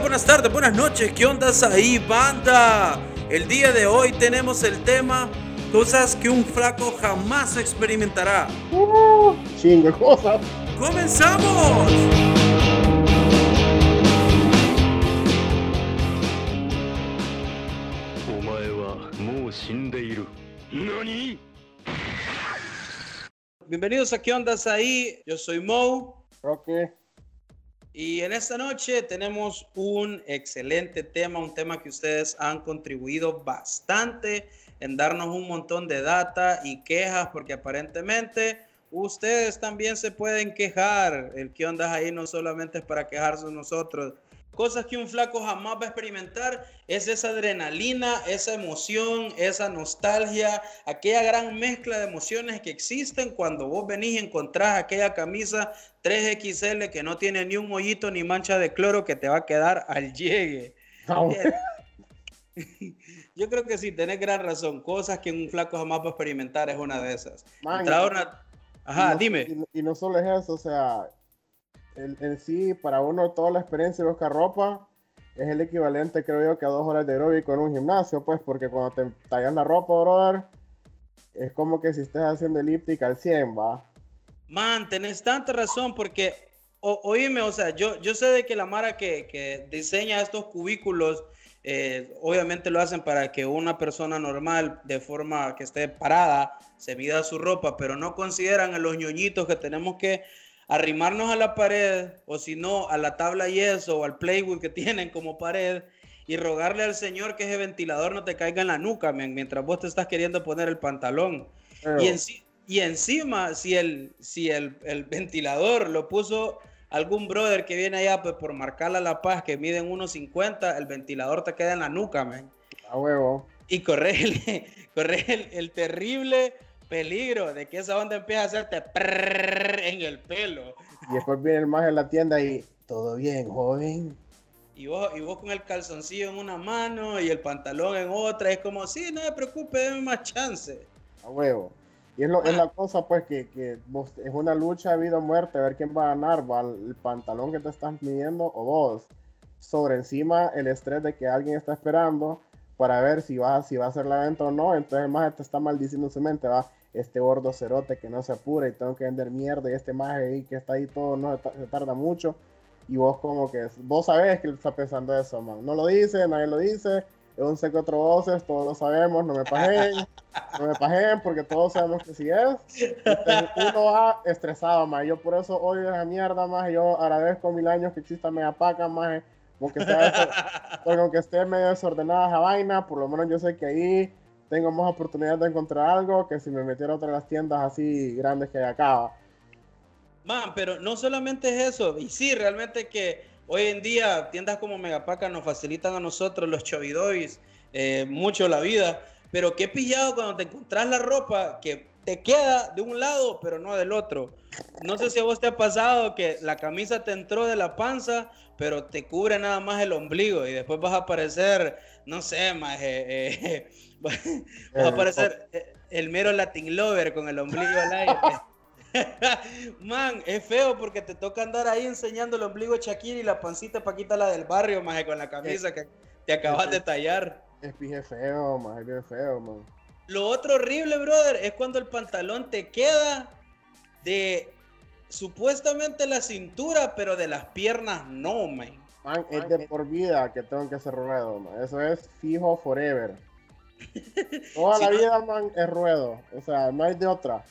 buenas tardes, buenas noches. ¿Qué ondas ahí, banda? El día de hoy tenemos el tema cosas que un flaco jamás experimentará. Uh, cosas. ¡Comenzamos! Bienvenidos a ¿Qué ondas ahí? Yo soy Mo. Roque. Okay. Y en esta noche tenemos un excelente tema, un tema que ustedes han contribuido bastante en darnos un montón de data y quejas, porque aparentemente ustedes también se pueden quejar. El que ondas ahí no solamente es para quejarse nosotros. Cosas que un flaco jamás va a experimentar es esa adrenalina, esa emoción, esa nostalgia, aquella gran mezcla de emociones que existen cuando vos venís y encontrás aquella camisa 3XL que no tiene ni un hoyito ni mancha de cloro que te va a quedar al llegue. Ah, Yo creo que sí, tenés gran razón. Cosas que un flaco jamás va a experimentar es una de esas. Man, una- Ajá, y no- dime. Y, no- y no solo es eso, o sea, en sí, para uno, toda la experiencia de buscar ropa es el equivalente, creo yo, que a dos horas de aeróbico en un gimnasio, pues, porque cuando te tallas la ropa, brother, es como que si estés haciendo elíptica al 100, va. Man, tenés tanta razón porque, o- oíme, o sea, yo, yo sé de que la Mara que, que diseña estos cubículos, eh, obviamente lo hacen para que una persona normal, de forma que esté parada, se mida su ropa, pero no consideran a los ñoñitos que tenemos que arrimarnos a la pared, o si no, a la tabla yeso o al playwood que tienen como pared, y rogarle al señor que ese ventilador no te caiga en la nuca, men, mientras vos te estás queriendo poner el pantalón. Pero, Y, enci- y encima, si, el, si el, el ventilador lo puso algún brother que viene allá pues, por marcarla La Paz, que mide en 1.50, el ventilador te queda en la nuca, man. a huevo. Y corres el, corres el, el terrible peligro de que esa onda empiece a hacerte en el pelo. Y después viene el más en la tienda y todo bien, joven. Y vos, y vos con el calzoncillo en una mano y el pantalón en otra. Es como, sí, no me preocupe, déme más chance. A huevo. Y es, lo, es la cosa, pues, que, que vos- es una lucha de vida o muerte, a ver quién va a ganar, va el pantalón que te estás midiendo o vos. Sobre encima el estrés de que alguien está esperando para ver si va, si va a hacer la venta o no. Entonces el más te está maldiciendo en su mente, va, este gordo cerote que no se apura y tengo que vender mierda y este ahí que está ahí todo no se tarda mucho. Y vos como que, vos sabés que él está pensando eso, man. No lo dice, nadie lo dice. Es un secreto voces, todos lo sabemos, no me paguen. No me paguen porque todos sabemos que sí es. Entonces, uno va estresado, más. Yo por eso odio esa mierda, más. Yo agradezco mil años que exista Mega Paca, más. Porque aunque esté medio desordenada esa vaina, por lo menos yo sé que ahí tengo más oportunidad de encontrar algo que si me metiera otra de las tiendas así grandes que hay acá. Man, pero no solamente es eso, y sí, realmente que hoy en día tiendas como Megapaca nos facilitan a nosotros, los chovidois, eh, mucho la vida, pero qué pillado cuando te encontrás la ropa que te queda de un lado, pero no del otro. No sé si a vos te ha pasado que la camisa te entró de la panza, pero te cubre nada más el ombligo y después vas a aparecer, no sé, más, eh, vas a aparecer eh, el mero Latin Lover con el ombligo al aire. Man, es feo porque te toca andar ahí enseñando el ombligo de Shakira y la pancita Paquita la del barrio, maje, con la camisa que te acabas de tallar. Es pije feo, más. Es bien feo, man. Lo otro horrible, brother, es cuando el pantalón te queda de supuestamente la cintura, pero de las piernas no, man. Man, es de por vida que tengo que hacer ruedo, man. Eso es fijo forever. Toda Si la no- vida, man, es ruedo. O sea, no hay de otra.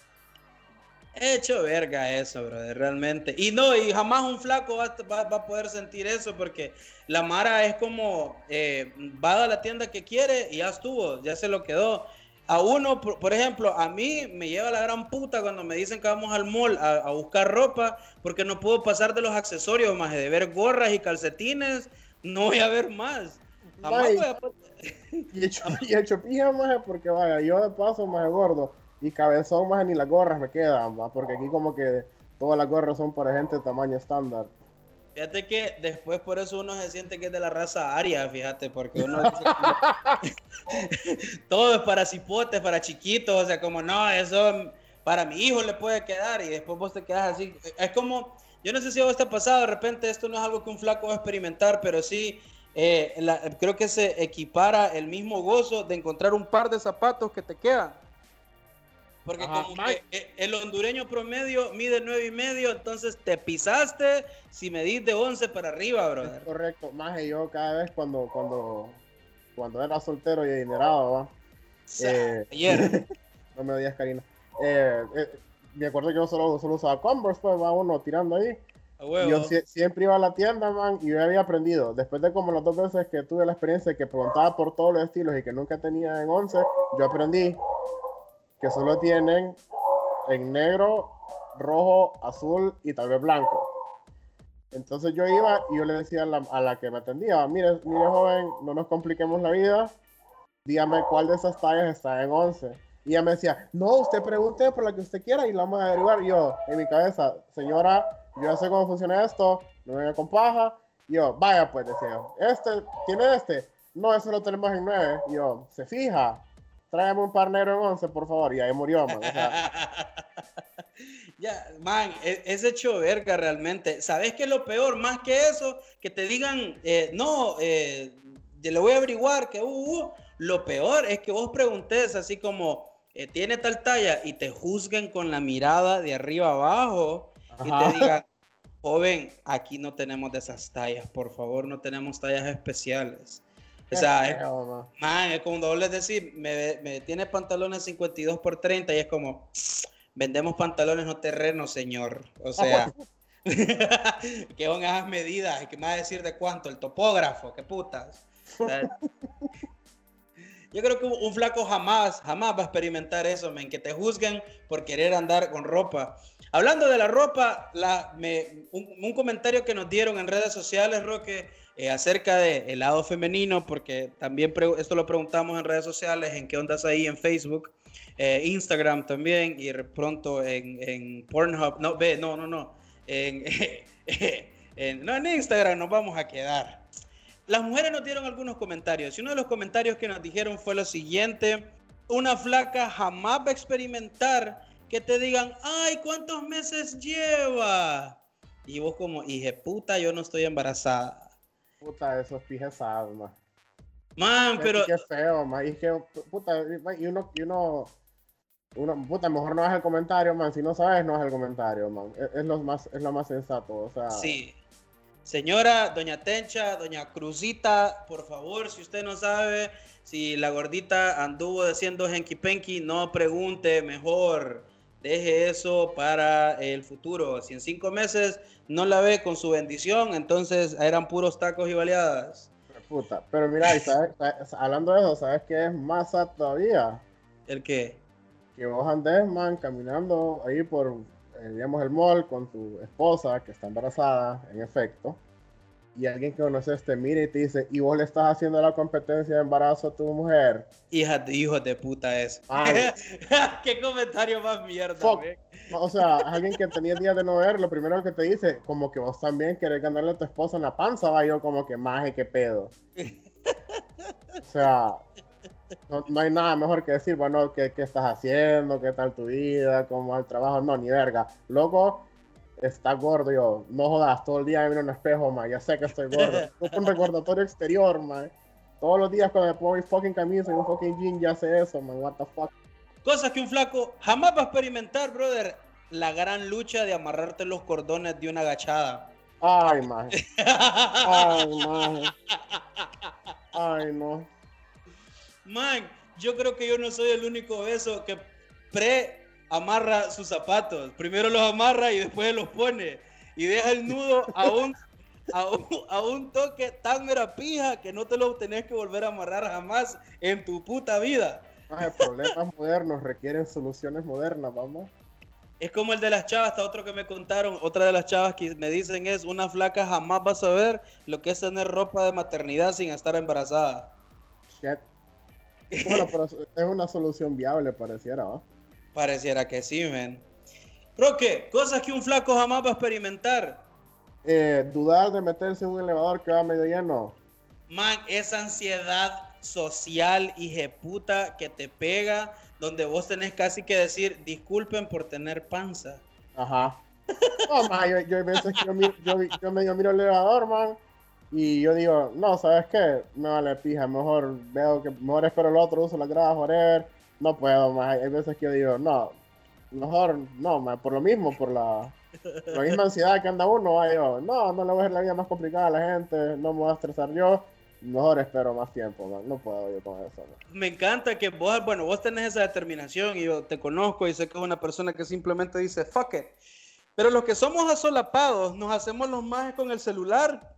He hecho verga eso, brother, realmente. Y no, y jamás un flaco va, a- va- va a poder sentir eso porque la Mara es como, eh, va a la tienda que quiere y ya estuvo, ya se lo quedó. A uno, por, por ejemplo, a mí me lleva la gran puta cuando me dicen que vamos al mall a, a buscar ropa porque no puedo pasar de los accesorios, más de ver gorras y calcetines, no voy a ver más. Jamás Mae. voy a- Y hecho, y hecho pija, maje, porque vaya, yo de paso, más gordo. Y cabezón, más ni las gorras me quedan, va. Porque aquí como que todas las gorras son para gente de tamaño estándar. Fíjate que después por eso uno se siente que es de la raza aria, fíjate, porque uno dice todo es para cipotes, para chiquitos, o sea, como no, eso para mi hijo le puede quedar y después vos te quedas así. Es como, Yo no sé si a vos te ha pasado, de repente esto no es algo que un flaco va a experimentar, pero sí eh, la- creo que se equipara el mismo gozo de encontrar un par de zapatos que te quedan. Porque Ajá, como que, eh, el hondureño promedio mide nueve y medio, entonces te pisaste si medís de 11 para arriba, Es brother. correcto. Más que yo cada vez cuando, cuando, cuando era soltero y adinerado, ¿va? Eh, Ayer. no me odias, Karina. Eh, eh, me acuerdo que yo solo, solo usaba Converse, pues va uno tirando ahí. Huevo. Yo sie- siempre iba a la tienda, man, y yo había aprendido. Después de como las dos veces que tuve la experiencia que preguntaba por todos los estilos y que nunca tenía en 11, yo aprendí que solo tienen en negro, rojo, azul y tal vez blanco. Entonces yo iba y yo le decía a la, a la que me atendía, mire, mire joven, no nos compliquemos la vida, dígame cuál de esas tallas está en 11. Y ella me decía, no, usted pregunte por la que usted quiera y la vamos a averiguar. Y yo, en mi cabeza, señora, yo sé cómo funciona esto, no me venga con paja. Yo, vaya pues, decía este, ¿tiene este? No, eso lo tenemos en 9. Y yo, se fija, tráigame un par negro en 11, por favor. Y ahí murió, man. O sea, ya, man, e- es hecho verga realmente. ¿Sabes qué es lo peor? Más que eso, que te digan, eh, no, eh, le voy a averiguar que, uh, uh, lo peor es que vos preguntes así como, eh, tiene tal talla y te juzguen con la mirada de arriba abajo y Ajá. te digan, joven, aquí no tenemos de esas tallas, por favor, no tenemos tallas especiales. O sea, es, man. Es como doble decir, me, me tiene pantalones 52 por 30 y es como, vendemos pantalones no terrenos, señor. O sea, que son esas medidas, ¿qué me va a decir de cuánto? El topógrafo, qué putas. O sea, Yo creo que un flaco jamás, jamás va a experimentar eso, men, que te juzguen por querer andar con ropa. Hablando de la ropa, la, me, un, un comentario que nos dieron en redes sociales, Roque, eh, acerca del lado femenino, porque también esto lo preguntamos en redes sociales, en qué ondas ahí en Facebook, eh, Instagram también, y de pronto en, Pornhub, no, ve, no, no, no, en- no en Instagram nos vamos a quedar. Las mujeres nos dieron algunos comentarios y uno de los comentarios que nos dijeron fue lo siguiente, una flaca jamás va a experimentar que te digan, ay, ¿cuántos meses lleva? Y vos como, hije puta, yo no estoy embarazada. Puta, eso es pijezado, man. Man, pero... Qué feo, man. Y es que, puta, y uno, y uno, uno, puta, mejor no hagas el comentario, man. Si no sabes, no hagas el comentario, man. Es, es lo más, es lo más sensato, o sea. Sí. Señora, doña Tencha, doña Cruzita, por favor, si usted no sabe si la gordita anduvo diciendo henky penky, no pregunte, mejor deje eso para el futuro. Si en cinco meses no la ve con su bendición, entonces eran puros tacos y baleadas. Puta. Pero mira, y sabes- sabes- hablando de eso, ¿sabes qué es más todavía? ¿El qué? Que vos andes, man, caminando ahí por, eh, digamos, el mall con tu esposa que está embarazada, en efecto. Y alguien que conoces te mira y te dice, y vos le estás haciendo la competencia de embarazo a tu mujer. Hija de hijos de puta es. Ay. ¿Qué comentario más mierda? O sea, alguien que tenía días de no ver, lo primero que te dice, como que vos también querés ganarle a tu esposa en la panza, va yo como que maje, qué pedo. O sea, no, no hay nada mejor que decir, bueno, ¿qué, qué estás haciendo? ¿Qué tal tu vida? ¿Cómo va el trabajo? No, ni verga. Loco, está gordo yo. No jodas, todo el día me miro en un espejo, man. Ya sé que estoy gordo. Es un recordatorio exterior, man. Todos los días cuando me pongo mi fucking camisa y un fucking jean, ya sé eso, man. What the fuck. Cosas que un flaco jamás va a experimentar, brother. La gran lucha de amarrarte los cordones de una agachada. Ay, maje. Ay, maje. Ay, no. Man, yo creo que yo no soy el único beso que pre amarra sus zapatos. Primero los amarra y después los pone. Y deja el nudo a un, a un, a un toque tan mera pija que no te lo tenés que volver a amarrar jamás en tu puta vida. Maje, problemas modernos requieren soluciones modernas, vamos. Es como el de las chavas, hasta otro que me contaron, otra de las chavas que me dicen es, una flaca jamás va a saber lo que es tener ropa de maternidad sin estar embarazada. Shit. Bueno, pero es una solución viable, pareciera, ¿va? Pareciera que sí, men. Roque, cosas que un flaco jamás va a experimentar. Eh, dudar de meterse en un elevador que va medio lleno. Man, esa ansiedad social y puta que te pega, donde vos tenés casi que decir, disculpen por tener panza. Ajá. No, man, yo, yo hay veces que yo, miro, yo, yo medio miro el elevador, man, y yo digo, no, ¿sabes qué? Me vale pija, mejor veo que, mejor espero el otro, uso la grada, joder, no puedo, man, hay veces que yo digo, no, mejor, no, man, por lo mismo, por la, la misma ansiedad que anda uno, va, yo, no, no le voy a hacer la vida más complicada a la gente, no me voy a estresar yo, mejor espero más tiempo, man. no puedo yo con eso. Man. Me encanta que vos, bueno, vos tenés esa determinación y yo te conozco y sé que es una persona que simplemente dice, fuck it. Pero los que somos asolapados, nos hacemos los más con el celular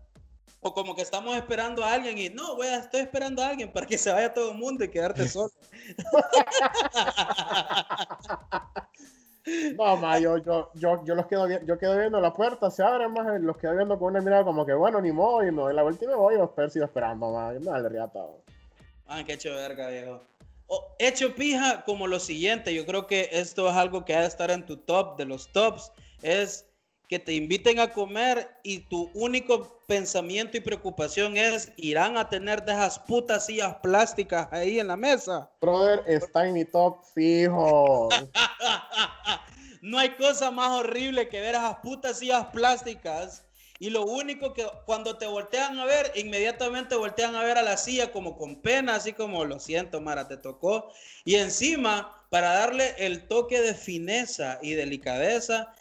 o como que estamos esperando a alguien y no, voy a, estoy esperando a alguien para que se vaya todo el mundo y quedarte solo. No, ma, yo, yo, yo, yo los quedo, yo quedo viendo la puerta, se abre, más los quedo viendo con una mirada como que, bueno, ni modo, y no, en la última voy a ver, sigo esperando, ma, yo me vale riata. Ah, qué hecho verga, viejo. O, hecho pija como lo siguiente, yo creo que esto es algo que ha de estar en tu top de los tops, es que te inviten a comer y tu único pensamiento y preocupación es irán a tener de esas putas sillas plásticas ahí en la mesa. Brother, está en mi top fijo. no hay cosa más horrible que ver esas putas sillas plásticas y lo único que cuando te voltean a ver, inmediatamente voltean a ver a la silla como con pena, así como lo siento, Mara, te tocó. Y encima, para darle el toque de fineza y delicadeza,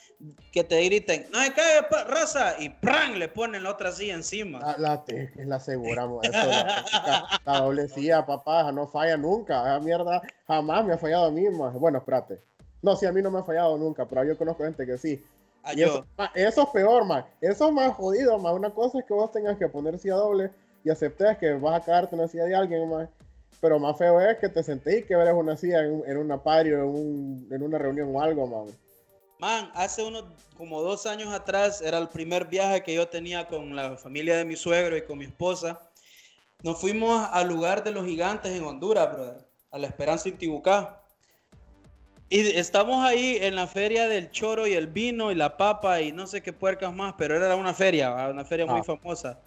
que te griten, no cae raza, y ¡pran! le ponen la otra silla encima. La, la, la aseguramos, eso, la, la, doble silla, papá, no falla nunca, esa mierda jamás me ha fallado a mí, más. bueno, espérate, no, sí, a mí no me ha fallado nunca, pero yo conozco gente que sí. Ah, eso, eso, es peor, man. Eso es más jodido, man. Una cosa es que vos tengas que poner silla doble y aceptes que vas a cagarte una silla de alguien, man. Pero más feo es que te sentéis y que veas una silla en, en una pario, en, un, en una reunión o algo, man. Man, hace unos como dos años atrás era el primer viaje que yo tenía con la familia de mi suegro y con mi esposa. Nos fuimos al lugar de los gigantes en Honduras, brother, a la Esperanza Intibucá. Y estamos ahí en la feria del choro y el vino y la papa y no sé qué puercas más, pero era una feria, una feria muy ah. famosa.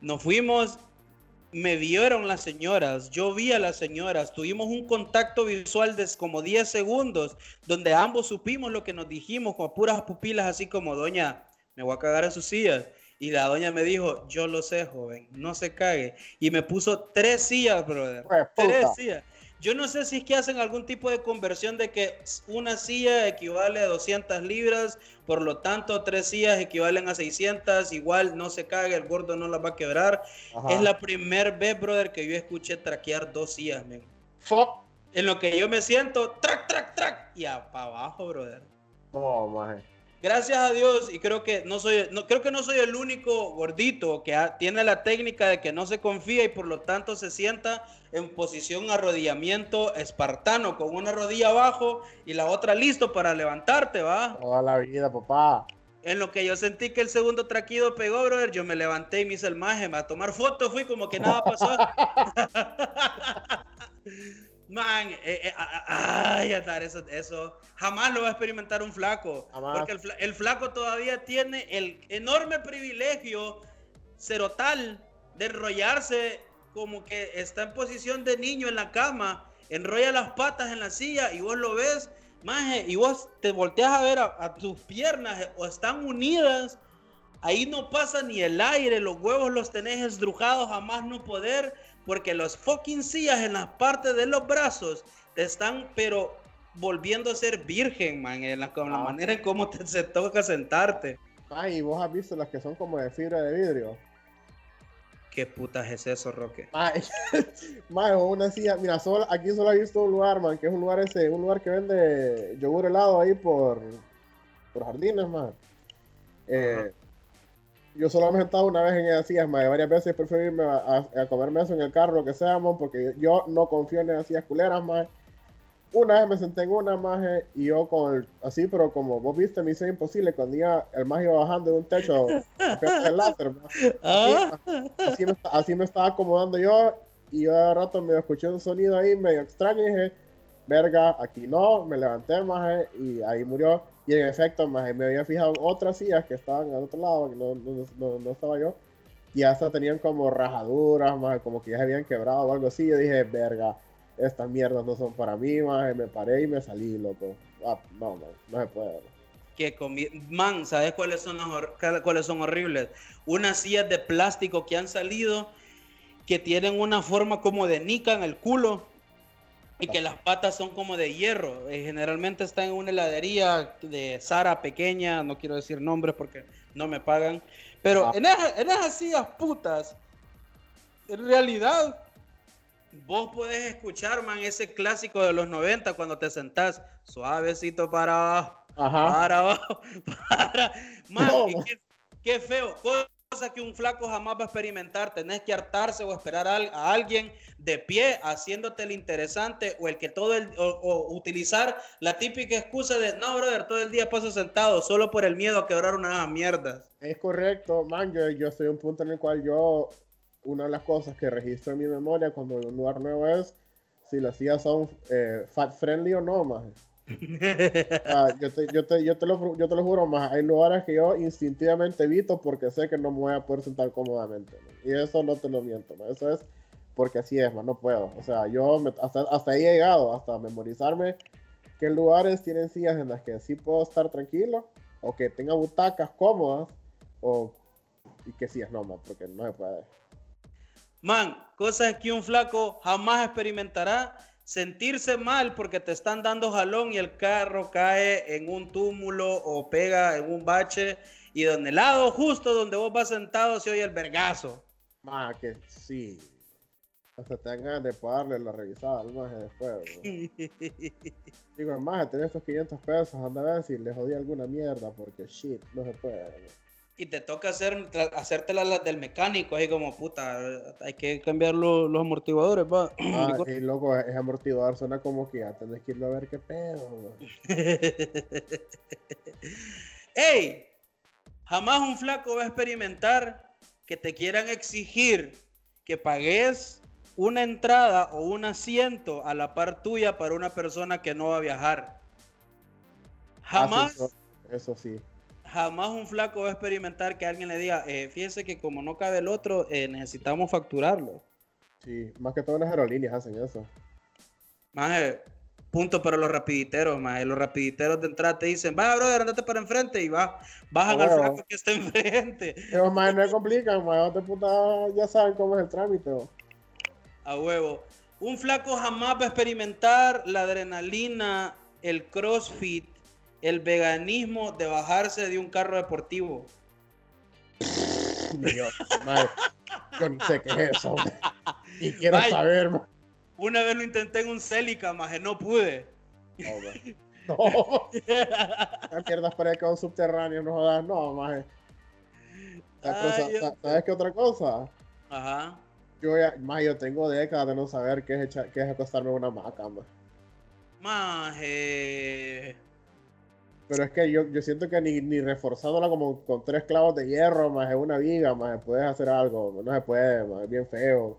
Nos fuimos me vieron las señoras, yo vi a las señoras, tuvimos un contacto visual de como 10 segundos, donde ambos supimos lo que nos dijimos con puras pupilas, así como, doña, me voy a cagar en sus sillas. Y la doña me dijo, yo lo sé, joven, no se cague. Y me puso tres sillas, brother. Tres sillas. Yo no sé si es que hacen algún tipo de conversión de que una silla equivale a 200 libras, por lo tanto tres sillas equivalen a 600, igual no se cague, el gordo no las va a quebrar. Es la primera vez, brother, que yo escuché traquear dos sillas, man. Fuck. En lo que yo me siento, track, track, track, y para abajo, brother. Oh, man gracias a Dios, y creo que no soy, no, creo que no soy el único gordito que tiene la técnica de que no se confía y por lo tanto se sienta en posición arrodillamiento espartano, con una rodilla abajo y la otra listo para levantarte, ¿va? Toda la vida, papá. En lo que yo sentí que el segundo traquido pegó, brother, yo me levanté y me hice el maje, a tomar fotos, fui como que nada pasó. Man, eh, eh, ay, eso, eso jamás lo va a experimentar un flaco. Porque el, el, flaco todavía tiene el enorme privilegio serotal de enrollarse como que está en posición de niño en la cama, enrolla las patas en la silla y vos lo ves, maje, y vos te volteas a ver a, tus piernas eh, o están unidas. Ahí no pasa ni el aire, los huevos los tenés esdrujados a más no poder porque los fucking sillas en las partes de los brazos te están, pero volviendo a ser virgen, man, en la, con la ah. manera en cómo te, se toca sentarte. Ay, vos has visto las que son como de fibra de vidrio. ¿Qué putas es eso, Roque? Ay, man, una silla, mira, solo, aquí solo he visto un lugar, man, que es un lugar ese, un lugar que vende yogur helado ahí por, por jardines, man. Eh, yo solo me he sentado una vez en esas más varias veces prefiero irme a, a, comerme eso en el carro, lo que sea, man, porque yo no confío en esas culeras, más. Una vez me senté en una maje y yo con el, así, pero como vos viste, me hizo imposible cuando iba, el maje iba bajando de un techo el láser, ah. así, me, así, me, estaba acomodando yo y yo de rato me escuché un sonido ahí medio extraño y dije, verga, aquí no, me levanté maje y ahí murió. Y en efecto, me había fijado en otras sillas que estaban al otro lado, que no, no, no, estaba yo. Y hasta tenían como rajaduras, más como que ya se habían quebrado o algo así. Yo dije, verga, estas mierdas no son para mí, más me paré y me salí, loco. Ah, no, no, no se puede. que man, ¿sabes cuáles son los cuáles son horribles? Unas sillas de plástico que han salido que tienen una forma como de nica en el culo y que las patas son como de hierro. Eh, generalmente está en una heladería de Sara pequeña, no quiero decir nombres porque no me pagan, pero ah. en, en esas sillas putas, en realidad vos podés escuchar, man, ese clásico de los 90 cuando te sentás suavecito para abajo, para abajo, para... Man, qué, feo. Cosa que un flaco jamás va a experimentar. Tenés que hartarse o esperar a, alguien de pie haciéndote el interesante o el que todo el... O, utilizar la típica excusa de, no, brother, todo el día paso sentado solo por el miedo a quebrar una mierda. Es correcto, man, yo, yo estoy en un punto en el cual yo una de las cosas que registro en mi memoria cuando un lugar nuevo es si las sillas son eh, fat friendly o no, más. Ah, yo, te, yo, te, yo, te lo, yo te lo juro, más. Hay lugares que yo instintivamente evito porque sé que no me voy a poder sentar cómodamente. Y eso no te lo miento, eso es porque así es, más. no puedo. O sea, yo hasta, hasta ahí he llegado, hasta memorizarme qué lugares tienen sillas en las que sí puedo estar tranquilo o que tenga butacas cómodas o y sí es no, más, porque no se puede. Man, cosas que un flaco jamás experimentará. Sentirse mal porque te están dando jalón y el carro cae en un túmulo o pega en un bache y donde el lado justo donde vos vas sentado se oye el vergazo. Man, que sí. Hasta tengan de pagarle la revisada al maje después. Digo, maje, tenés estos 500 pesos, anda a ver si le jodí alguna mierda porque shit, no se puede y te toca hacer, hacerte las del mecánico, ahí como puta, hay que cambiar los, amortiguadores, va. Ah, y loco, ese amortiguador suena como que ya tenés que irlo a ver qué pedo, ¡Ey! Jamás un flaco va a experimentar que te quieran exigir que pagues una entrada o un asiento a la par tuya para una persona que no va a viajar. Ah, Jamás. eso sí jamás un flaco va a experimentar que alguien le diga, eh, fíjese que como no cabe el otro, eh, necesitamos facturarlo. Sí, más que todas las aerolíneas hacen eso. Más punto para los rapiditeros, más los rapiditeros de entrada te dicen, va, brother, andate para enfrente y va, bajan al flaco que está enfrente. Pero más no complican, más de puta ya saben cómo es el trámite. A huevo. Un flaco jamás va a experimentar la adrenalina, el crossfit, el veganismo de bajarse de un carro deportivo. Dios, madre, yo no sé qué es eso. Y quiero saber. Una vez lo intenté en un Celica, maje, no pude. No, no. La mierda parece que un subterráneo, no jodas, no, maje. ¿Sabes qué otra cosa? Ajá. Yo ya, yo tengo décadas de no saber qué es, echar, qué es acostarme en una maca, maje. Maje. Pero es que yo, yo siento que ni, ni reforzándola como con tres clavos de hierro, más en una viga, más puedes hacer algo. No se puede, más es bien feo.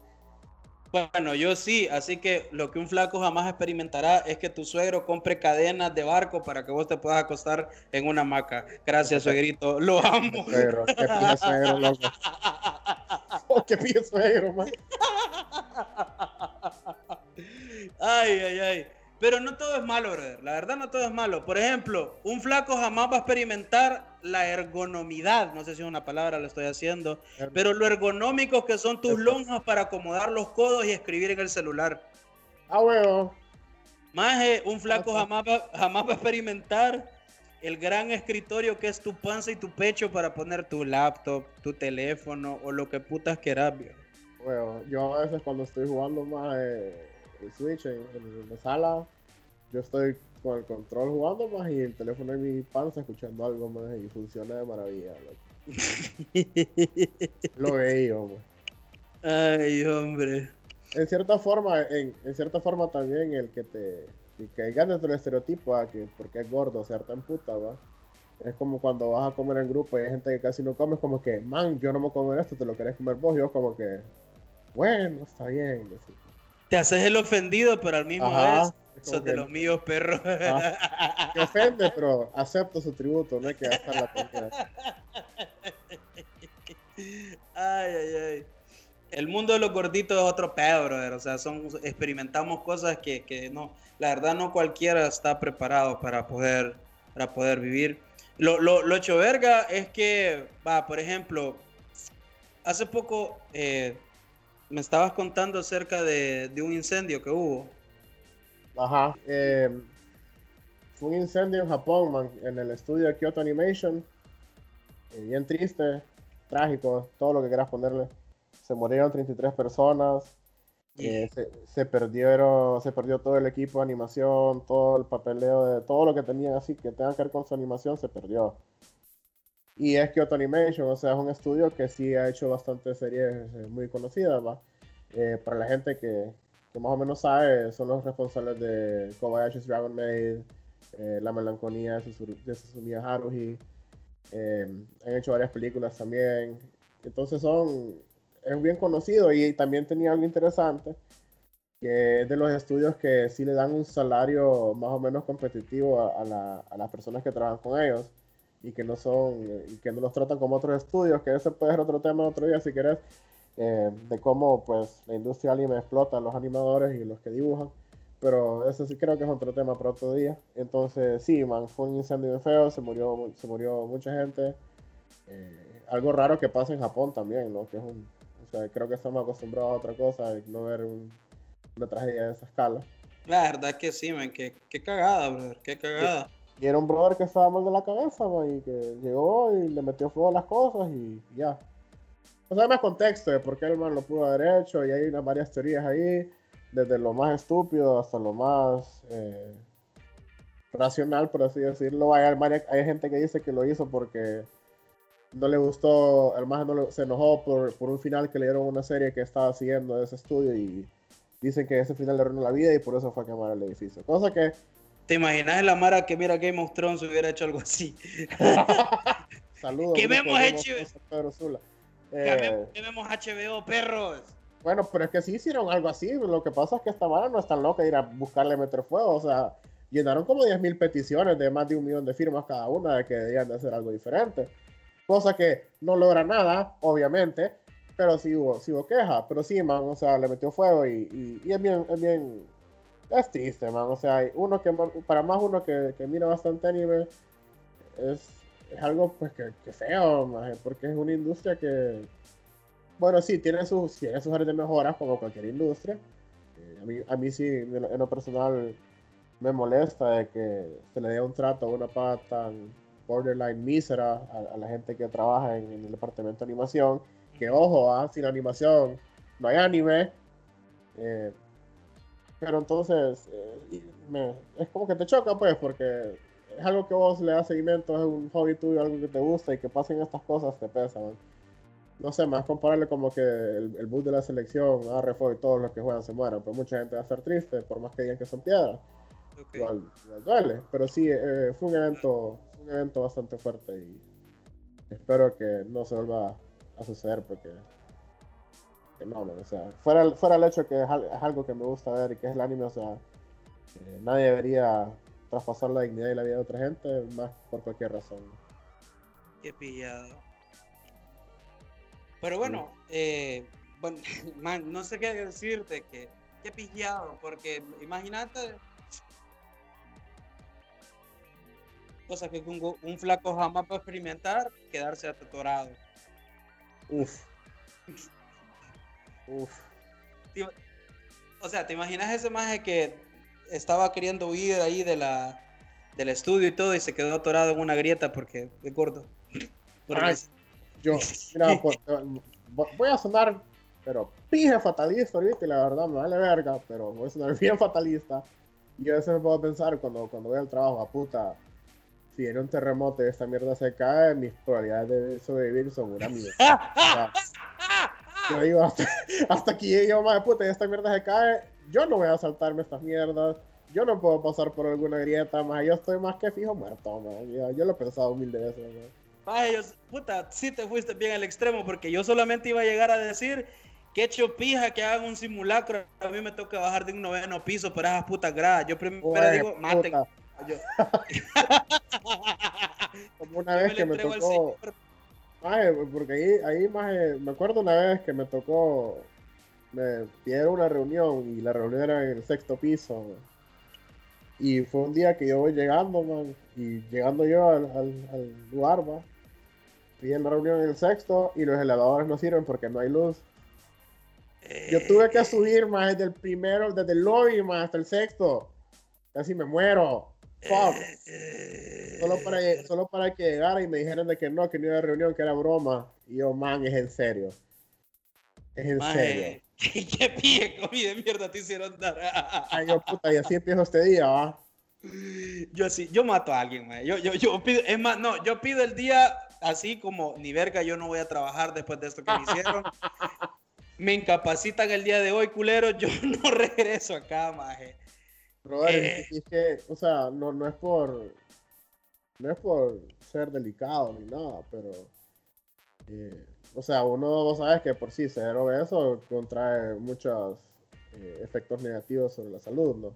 Bueno, yo sí, así que lo que un flaco jamás experimentará es que tu suegro compre cadenas de barco para que vos te puedas acostar en una hamaca. Gracias, suegrito, lo amo. Suegro, qué pide suegro, loco. Oh, qué pide suegro, man. Ay, ay, ay. Pero no todo es malo, brother. La verdad no todo es malo. Por ejemplo, un flaco jamás va a experimentar la ergonomidad. No sé si es una palabra, lo estoy haciendo. Pero lo ergonómico que son tus lonjas para acomodar los codos y escribir en el celular. Ah, bueno. Más un flaco jamás va, jamás va a experimentar el gran escritorio que es tu panza y tu pecho para poner tu laptop, tu teléfono o lo que putas quieras, Bueno, yo a veces cuando estoy jugando más el Switch en, la sala. Yo estoy con el control jugando más y el teléfono en mi panza escuchando algo más y funciona de maravilla. Lo veo, Ay, hombre. En cierta forma, en, cierta forma también el que te que dentro del estereotipo a que porque es gordo ser tan puta, ¿va? Es como cuando vas a comer en grupo y hay gente que casi no come, es como que, man, yo no me comer esto, te lo querés comer vos, y yo como que, bueno, está bien te haces el ofendido, pero al mismo vez sos de los míos, perro. te ofende, pero acepto su tributo, no hay que gastar la confianza. Ay, ay, ay. El mundo de los gorditos es otro pedo, brother. O sea, son, experimentamos cosas que, que no, la verdad no cualquiera está preparado para poder, para poder vivir. Lo, lo, lo hecho verga es que, va, por ejemplo, hace poco eh, me estabas contando acerca de, de, un incendio que hubo. Ajá. Eh, fue un incendio en Japón, man, en el estudio de Kyoto Animation. Eh, bien triste, trágico, todo lo que quieras ponerle. Se murieron 33 personas. Eh, se, se, perdieron, se perdió todo el equipo de animación, todo el papeleo de todo lo que tenía así que tenga que ver con su animación se perdió. Y es Kyoto Animation, o sea, es un estudio que sí ha hecho bastantes series eh, muy conocidas, ¿va? Eh, para la gente que, que, más o menos sabe, son los responsables de Kobayashi's Dragon Maid, eh, La Melancolía de Susumiya Haruhi, han hecho varias películas también. Entonces son es bien conocido y también tenía algo interesante, que es de los estudios que sí le dan un salario más o menos competitivo a, a, la, a las personas que trabajan con ellos y que no son, y que no los tratan como otros estudios, que ese puede ser otro tema otro día si querés, eh, de cómo pues la industria anime explota a los animadores y los que dibujan. Pero eso sí creo que es otro tema para otro día. Entonces, sí, man, fue un incendio bien feo, se murió, se murió mucha gente. Eh, algo raro que pasa en Japón también, ¿no? Que es un, o sea, creo que estamos acostumbrados a otra cosa, no ver un, una tragedia de esa escala. La verdad que sí, man, qué, qué cagada, brother, qué cagada. Y, y, era un brother que estaba mal de la cabeza, man, y que llegó y le metió fuego a las cosas y ya. O sea, más contexto de por qué el man lo pudo haber hecho, y hay unas varias teorías ahí, desde lo más estúpido hasta lo más eh, racional, por así decirlo. Hay, hay gente que dice que lo hizo porque no le gustó, el no le, se enojó por, por, un final que le dieron una serie que estaba siguiendo de ese estudio y dicen que ese final le arruinó la vida y por eso fue a quemar el edificio. Cosa que... ¿Te imaginas la Mara que mira Game of Thrones hubiera hecho algo así? Saludos. ¿Qué vemos HBO? Eh, ¿Qué vemos HBO, perros? Bueno, pero es que sí hicieron algo así. Lo que pasa es que esta Mara no es tan loca de ir a buscarle meter fuego. O sea, llenaron como 10.000 peticiones de más de un millón de firmas cada una de que debían de hacer algo diferente cosa que no logra nada, obviamente, pero sí hubo, sí hubo queja, pero sí, man, o sea, le metió fuego y, y, y es bien, es bien, es triste, man, o sea, uno que, para más uno que, que mira bastante anime, es, es algo, pues, que, que feo, porque es una industria que, bueno, sí, tiene sus, tiene sus áreas de mejoras, como cualquier industria, eh, a, mí, a mí sí, en lo, personal, me molesta de que se le dé un trato una pata tan borderline mísera a, a, la gente que trabaja en, en, el departamento de animación. Que ojo, ¿ah? sin animación no hay anime. Eh, pero entonces eh, me, es como que te choca, pues, porque es algo que vos le das seguimiento, es un hobby tuyo, algo que te gusta y que pasen estas cosas te pesa. ¿no? no sé, más compararle como que el, el bus de la selección, Arrefo y todos los que juegan se mueran. Pues mucha gente va a estar triste, por más que digan que son piedras. Okay. Igual, igual duele, pero sí, eh, fue un evento un evento bastante fuerte y espero que no se vuelva a suceder porque que no, o sea, fuera, fuera el hecho que es, es, algo que me gusta ver y que es el anime, o sea, eh, nadie debería traspasar la dignidad y la vida de otra gente más por cualquier razón. Qué pillado. Pero bueno, sí. eh, bueno man, no sé qué decirte, que qué pillado, porque imagínate cosa que un, un, flaco jamás puede experimentar, quedarse atorado. Uf. Uf. O sea, ¿te imaginas ese maje que estaba queriendo huir ahí de la, del estudio y todo y se quedó atorado en una grieta porque es gordo? Yo, mira, pues, voy a sonar, pero pije fatalista ahorita y la verdad me vale verga, pero voy a sonar bien fatalista. Y a veces me puedo pensar cuando, cuando voy al trabajo, a puta, si viene un terremoto y esta mierda se cae, mis probabilidades de sobrevivir son una mierda. Yo digo, hasta, hasta aquí yo, madre puta, y esta mierda se cae, yo no voy a saltarme estas mierdas, yo no puedo pasar por alguna grieta, más yo estoy más que fijo muerto, man. Yo, yo, lo he pensado mil veces. Ay, yo, puta, sí te fuiste bien al extremo, porque yo solamente iba a llegar a decir que hecho pija que hagan un simulacro, a mí me toca bajar de un noveno piso por esas putas gradas. Yo primero Ué, digo, maten. Yo. Como una vez que me tocó. Ay, porque ahí, ahí más me acuerdo una vez que me tocó. Me pidieron una reunión y la reunión era en el sexto piso. Y fue un día que yo voy llegando, man, y llegando yo al, al, al lugar, en la reunión en el sexto y los elevadores no sirven porque no hay luz. Yo tuve que subir más desde el primero, desde el lobby más hasta el sexto. Casi me muero. Fuck. Solo para, solo para que llegara y me dijeran de que no, que no iba a reunión, que era broma. Y yo, man, es en serio. Es en serio. ¿Qué pie comida de mierda te hicieron dar? Ay, yo puta, y así empiezo este día, va. Yo así, yo mato a alguien, man. Yo, yo, yo pido, es más, no, yo pido el día así como ni verga, yo no voy a trabajar después de esto que me hicieron. me incapacitan el día de hoy, culero, yo no regreso acá, maje. Brother, eh. es que, o sea, no, no es por. No es por ser delicado ni nada, pero. Eh, o sea, uno, vos sabes que por sí ser obeso contrae muchos eh, efectos negativos sobre la salud, ¿no?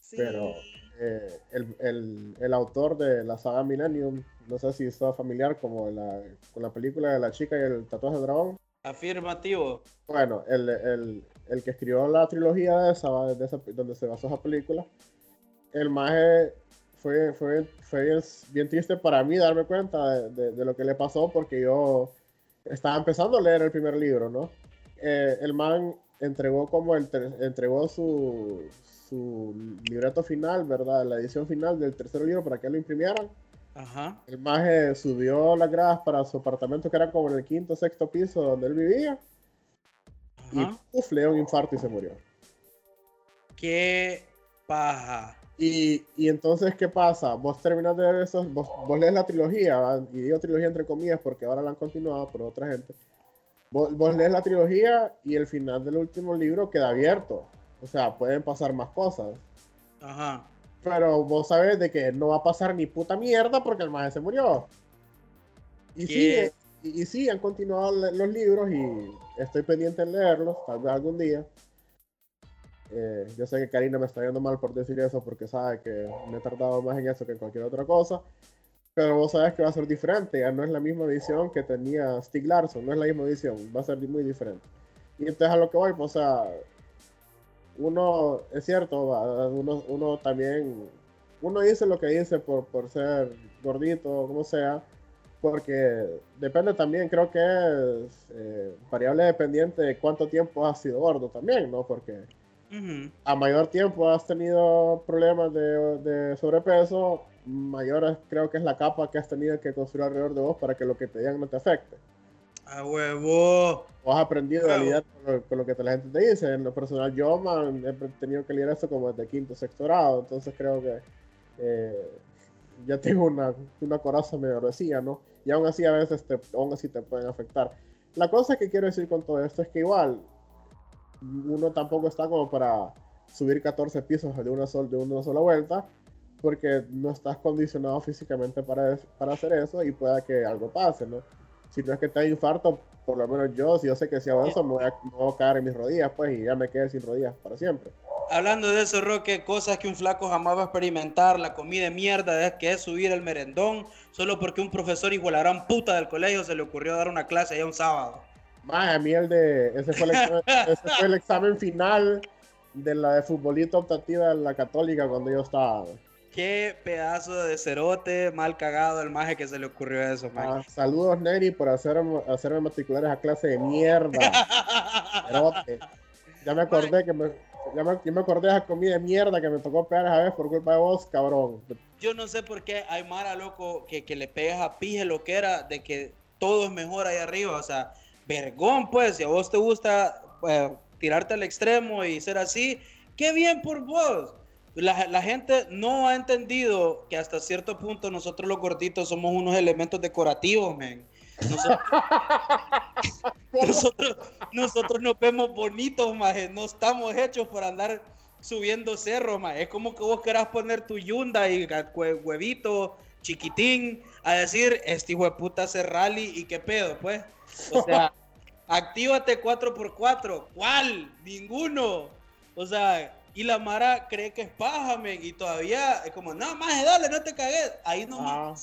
Sí. Pero eh, el, el, el, autor de la saga Millennium, no sé si está familiar como la, con la película de la chica y el tatuaje de dragón. Afirmativo. Bueno, el, el, el que escribió la trilogía de esa, de esa, donde se basó esa película, el maje fue, fue, fue bien, bien, triste para mí darme cuenta de, de, de, lo que le pasó porque yo estaba empezando a leer el primer libro, ¿no? Eh, el man entregó como el entregó su, su libreto final, ¿verdad? La edición final del tercer libro para que lo imprimieran. Ajá. El maje subió las gradas para su apartamento que era como en el quinto sexto piso donde él vivía. Y uf, le dio un infarto y se murió. Qué paja. Y, y, entonces, ¿qué pasa? Vos terminas de ver eso, vos, vos lees la trilogía, ¿verdad? y digo trilogía entre comillas porque ahora la han continuado por otra gente. Vos, vos, lees la trilogía y el final del último libro queda abierto. O sea, pueden pasar más cosas. Ajá. Pero vos sabes de que no va a pasar ni puta mierda porque el maestro se murió. Y sí, y, sí, han continuado los libros y estoy pendiente en leerlos, tal vez algún día. Eh, yo sé que Karina me está viendo mal por decir eso porque sabe que me he tardado más en eso que en cualquier otra cosa. Pero vos sabes que va a ser diferente, ya no es la misma visión que tenía Stig Larsson, no es la misma visión, va a ser muy diferente. Y entonces a lo que voy, pues, o sea, uno, es cierto, uno, uno también, uno dice lo que dice por, por ser gordito, como sea, porque depende también, creo que es eh, variable dependiente de cuánto tiempo has sido gordo también, ¿no? Porque Uh -huh. A mayor tiempo has tenido problemas de, de, sobrepeso, mayor creo que es la capa que has tenido que construir alrededor de vos para que lo que te digan no te afecte. A huevo. O has aprendido a lidiar con lo, con lo, que la gente te dice. En lo personal, yo, man, he tenido que lidiar esto como desde quinto, sexto grado. Entonces creo que eh, ya tengo una, una coraza medio ¿no? Y aún así a veces te, aún así te pueden afectar. La cosa que quiero decir con todo esto es que igual uno tampoco está como para subir 14 pisos de una, sol, de una sola vuelta, porque no estás condicionado físicamente para, para hacer eso y pueda que algo pase, ¿no? Si no es que te da infarto, por lo menos yo, si yo sé que si eso, me voy, a, me voy a caer en mis rodillas, pues, y ya me quedé sin rodillas para siempre. Hablando de eso, Roque, cosas que un flaco jamás va a experimentar, la comida de mierda, que es subir el merendón, solo porque un profesor hijo de la gran puta del colegio se le ocurrió dar una clase allá un sábado. Más a mí el de. Ese fue el, examen, ese fue el examen final de la de futbolito optativa de la Católica cuando yo estaba. Qué pedazo de cerote mal cagado el maje que se le ocurrió eso, ah, Saludos, Neri, por hacer, hacerme matricular esa clase de mierda. cerote. Ya me acordé que me. Ya me, yo me acordé de esa comida de mierda que me tocó pegar esa vez por culpa de vos, cabrón. Yo no sé por qué hay Mara, loco, que, que le pegas a pije lo que era de que todo es mejor ahí arriba. O sea, vergón, pues, si a vos te gusta pues, tirarte al extremo y ser así, qué bien por vos. La, la, gente no ha entendido que hasta cierto punto nosotros los gorditos somos unos elementos decorativos, men. Nosotros, nosotros, nosotros, nos vemos bonitos, maje. No estamos hechos por andar subiendo cerros, maje. Es como que vos querás poner tu yunda y huevito chiquitín a decir, este hijo de puta hace rally y qué pedo, pues. O sea, actívate 4x4. ¿Cuál? Ninguno. O sea, y la Mara cree que es paja, men, y todavía es como, no, más dale, no te cagues. Ahí no ah.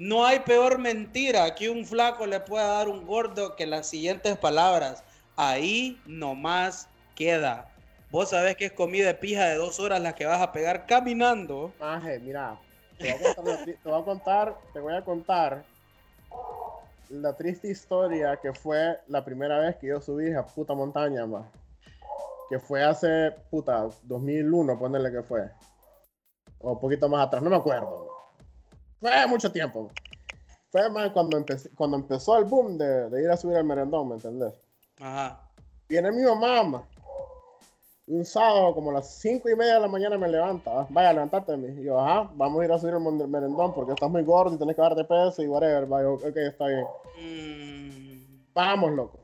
No hay peor mentira que un flaco le pueda dar un gordo que las siguientes palabras. Ahí nomás queda. vos sabés que es comida de pija de dos horas la que vas a pegar caminando. Maje, mira, te voy a contar, te voy a contar, te voy a contar la triste historia que fue la primera vez que yo subí a puta montaña, más. Que fue hace, puta, 2001, ponerle que fue. O un poquito más atrás, no me acuerdo. Fue mucho tiempo. Fue más cuando, empecé, cuando empezó el boom de, de ir a subir al merendón, ¿me entendés? Ajá. Viene mi mamá, ma. Un sábado, como a las cinco y media de la mañana, me levanta. ¿va? Vaya, levantate. Y yo, ajá, vamos a ir a subir el mon- merendón porque estás muy gordo y tenés que darte peso y whatever. Va, yo, ok, está bien. Mm, Vamos, loco.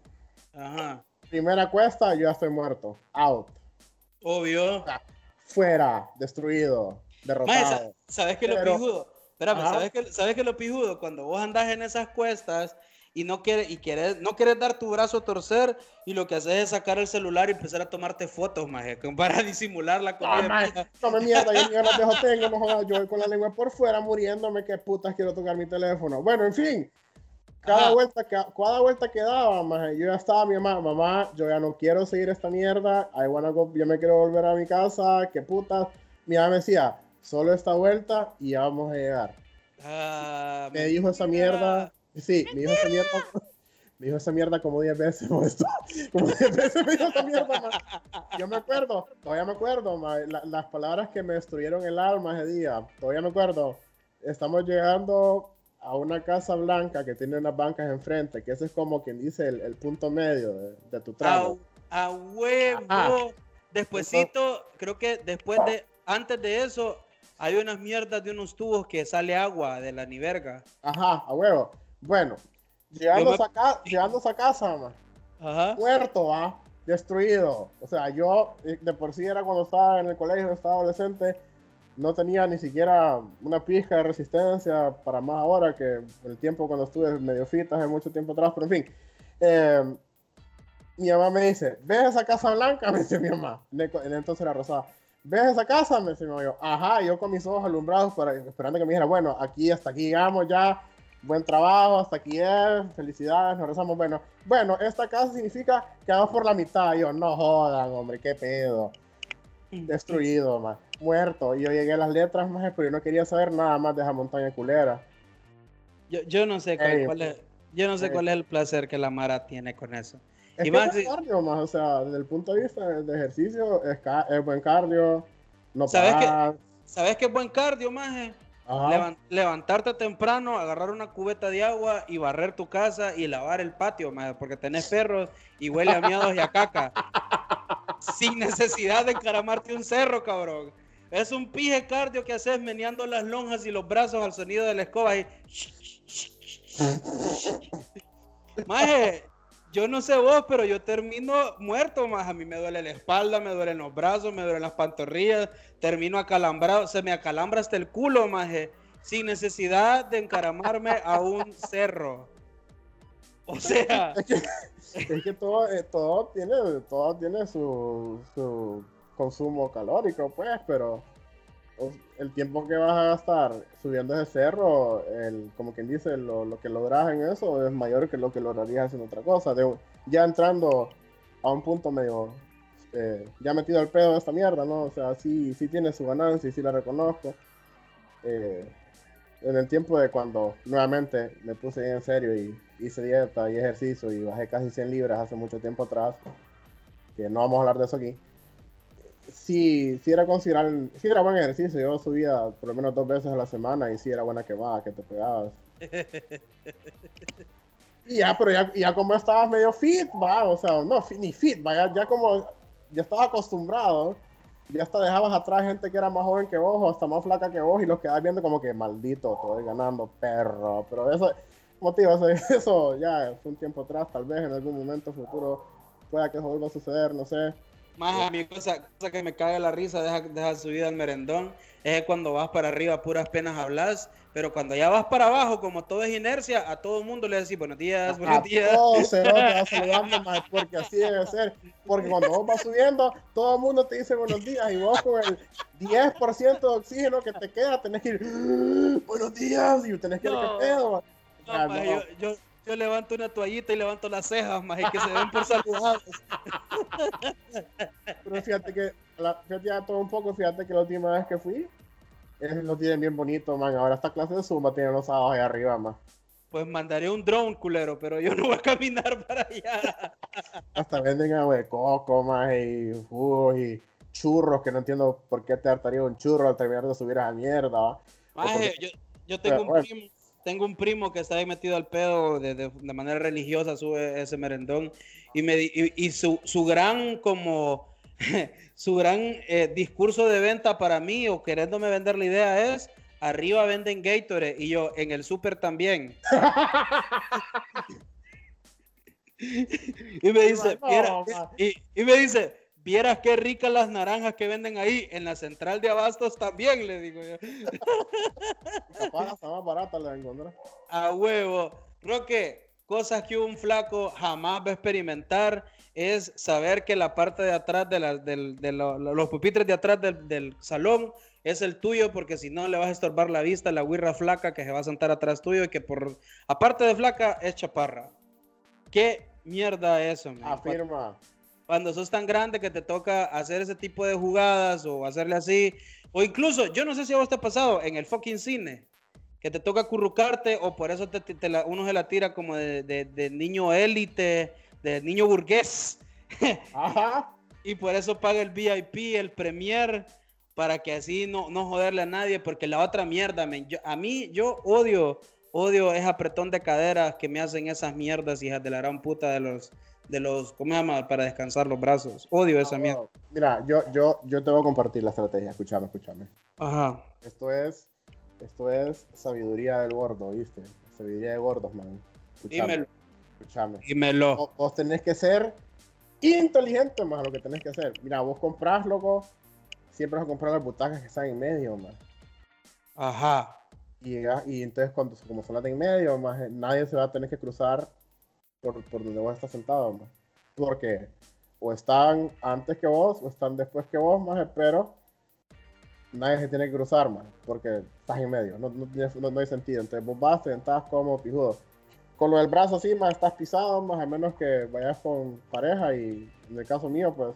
ajá. Primera cuesta, yo ya estoy muerto. Out. Obvio. Fuera. Destruido. Derrotado. sa- ¿sabes qué es lo pijudo? Espérame, Ajá. ¿sabes qué, ¿sabes qué es lo pijudo? Cuando vos andás en esas cuestas y no quieres, y quieres, no quieres dar tu brazo a torcer y lo que haces es sacar el celular y empezar a tomarte fotos, maje, para disimular la No, comida. maje, no me mierda, yo ni ganas de joder tengo, no jodas, yo con la lengua por fuera muriéndome, que putas quiero tocar mi teléfono. Bueno, en fin, cada Ajá. vuelta que cada vuelta que daba, maje, yo ya estaba mi mamá, mamá, yo ya no quiero seguir esta mierda, I wanna go, yo me quiero volver a mi casa, que putas. Mi mamá me decía, solo esta vuelta y ya vamos a llegar. Ah, Me dijo esa mierda, sí, me dijo esa mierda, me dijo esa mierda como 10 veces, como 10 veces me dijo esa mierda, ma. Yo me acuerdo, todavía me acuerdo, la- las palabras que me destruyeron el alma ese día, todavía me acuerdo. Estamos llegando a una casa blanca que tiene unas bancas enfrente, que ese es como quien dice el, el punto medio de, de tu A, tramo. a huevo. Ajá. Despuésito, creo que después de, antes de eso, hay unas mierdas de unos tubos que sale agua de la niverga. Ajá, a huevo. Bueno, llegando, me- a, ca- llegando a casa, ma, Ajá. muerto, ¿va? Destruido. O sea, yo eh, de por sí era cuando estaba en el colegio, estaba adolescente, no tenía ni siquiera una pizca de resistencia para más ahora que el tiempo cuando estuve medio fit hace mucho tiempo atrás, pero en fin. Eh, mi mamá me dice, ¿ves esa casa blanca? Me dice mi mamá. En entonces era rosada. ¿Ves esa casa? Me mamá. Yo, Ajá, yo con mis ojos alumbrados para, esperando que me dijera, bueno, aquí hasta aquí llegamos ya, buen trabajo, hasta aquí es, felicidades, nos rezamos. Bueno, bueno, esta casa significa que vamos por la mitad. Y yo, no jodan, hombre, qué pedo. Destruido, más, muerto. Y yo llegué a las letras, más, pero yo no quería saber nada más de esa montaña culera. Yo, yo no sé cuál, es, yo no sé cuál es el placer que la Mara tiene con eso. Es Y que más es cardio, más, o sea, desde el punto de vista de, ejercicio, es, es buen cardio. No ¿Sabes qué? paras. ¿Sabes qué buen cardio, maje? Levantarte temprano, agarrar una cubeta de agua y barrer tu casa y lavar el patio, maje, porque tenés perros y huele a miados y a caca. Sin necesidad de encaramarte un cerro, cabrón. Es un pije cardio que haces meneando las lonjas y los brazos al sonido de la escoba y... Maje, yo no sé vos, pero yo termino muerto, más. A mí me duele la espalda, me duelen los brazos, me duelen las pantorrillas, termino acalambrado, se me acalambra hasta el culo, maje, sin necesidad de encaramarme a un cerro. O sea, Es que todo, eh, todo tiene, todo tiene su, su consumo calórico, pues, pero el tiempo que vas a gastar subiendo ese cerro, el, como quien dice, lo, lo que logras en eso es mayor que lo que lograrías haciendo otra cosa. Ya entrando a un punto medio, eh, ya metido al pedo de esta mierda, ¿no? O sea, sí, sí tiene su ganancia y sí la reconozco. Eh, en el tiempo de cuando nuevamente me puse en serio y hice dieta y ejercicio y bajé casi 100 libras hace mucho tiempo atrás, que no vamos a hablar de eso aquí, sí, sí era considerar, sí era buen ejercicio, yo subía por lo menos dos veces a la semana y sí era buena quemada, que te pegabas. Y ya, pero ya, ya como estabas medio fit, va, o sea, no, ni fit, va, ya, ya como, ya estabas acostumbrado, ya hasta dejabas atrás gente que era más joven que vos o hasta más flaca que vos y los quedabas viendo como que maldito, estoy ganando, perro, pero eso, como te digo, eso, eso ya fue un tiempo atrás, tal vez en algún momento futuro pueda que eso vuelva a suceder, no sé. Más a mí cosa, cosa que me caga la risa, deja, deja subida al merendón, es que cuando vas para arriba puras penas hablas, pero cuando ya vas para abajo, como todo es inercia, a todo el mundo le decís buenos días, buenos A días. todos se va saludando, mae, porque así debe ser. Porque cuando vos vas subiendo, todo el mundo te dice buenos días y vos con el 10% de oxígeno que te queda, tenés que ir "Ah, buenos días y tenés que ir No. qué pedo. No, Ah, no. yo, yo, yo levanto una toallita y levanto las cejas, más y que se ven por saludados. Pero fíjate que, la, fíjate ya todo un poco, fíjate que la última vez que fui, es, lo tienen bien bonito, man. Ahora esta clase de Zumba tiene los sábados ahí arriba, man. Pues mandaré un drone, culero, pero yo no voy a caminar para allá. Hasta venden agua de coco, más y jugos y churros, que no entiendo por qué te hartaría un churro al terminar de subir a la mierda. ¿va? Maje, porque- yo, yo tengo, Pero, un primo, tengo un primo que está ahí metido al pedo de, de- de manera religiosa, sube ese merendón. Y, me, y, y su, su gran como su gran eh, discurso de venta para mí o queriéndome vender la idea es arriba venden Gatorade y yo en el súper también. y me dice, No, "Viera- ma. y, y me dice, vieras qué ricas las naranjas que venden ahí en la central de abastos también, le digo yo. Capaz hasta más barata la encontré. A huevo. Roque, cosas que un flaco jamás va a experimentar es saber que la parte de atrás de, la- de lo- lo- los pupitres de atrás del, del salón es el tuyo porque si no le vas a estorbar la vista a la guirra flaca que se va a sentar atrás tuyo y que por aparte de flaca es chaparra. ¿Qué mierda eso, man? Afirma. Cuando sos tan grande que te toca hacer ese tipo de jugadas o hacerle así, o incluso, yo no sé si a vos te ha pasado en el fucking cine, que te toca currucarte o por eso te, te- te la- uno se la tira como de, de- de niño élite, de niño burgués, Ajá. y por eso paga el VIP, el Premier, para que así no, no joderle a nadie, porque la otra mierda, men, yo- a mí yo odio, odio ese apretón de caderas que me hacen esas mierdas, hijas de la gran puta de los, de los, ¿cómo se llama? Para descansar los brazos. Odio esa mierda. Mira, yo, yo, yo te voy a compartir la estrategia. Escúchame, escúchame. Ajá. Esto es, esto es sabiduría del gordo, ¿viste? Sabiduría de gordos, man. Escúchame, Dímelo. escúchame. Dímelo. Vos, vos tenés que ser inteligente, más lo que tenés que hacer. Mira, vos comprás, loco, siempre vas a comprar las butacas que están en medio, man. Ajá. Y, y entonces, cuando, como son las de en medio, más nadie se va a tener que cruzar por, por donde vos estás sentado, más. Porque o están antes que vos o están después que vos, más pero nadie se tiene que cruzar, más. Porque estás en medio, no, no- no hay sentido. Entonces, vos vas, te sentás como pijudo. Con lo del brazo así, más estás pisado, más a menos que vayas con pareja. Y en el caso mío, pues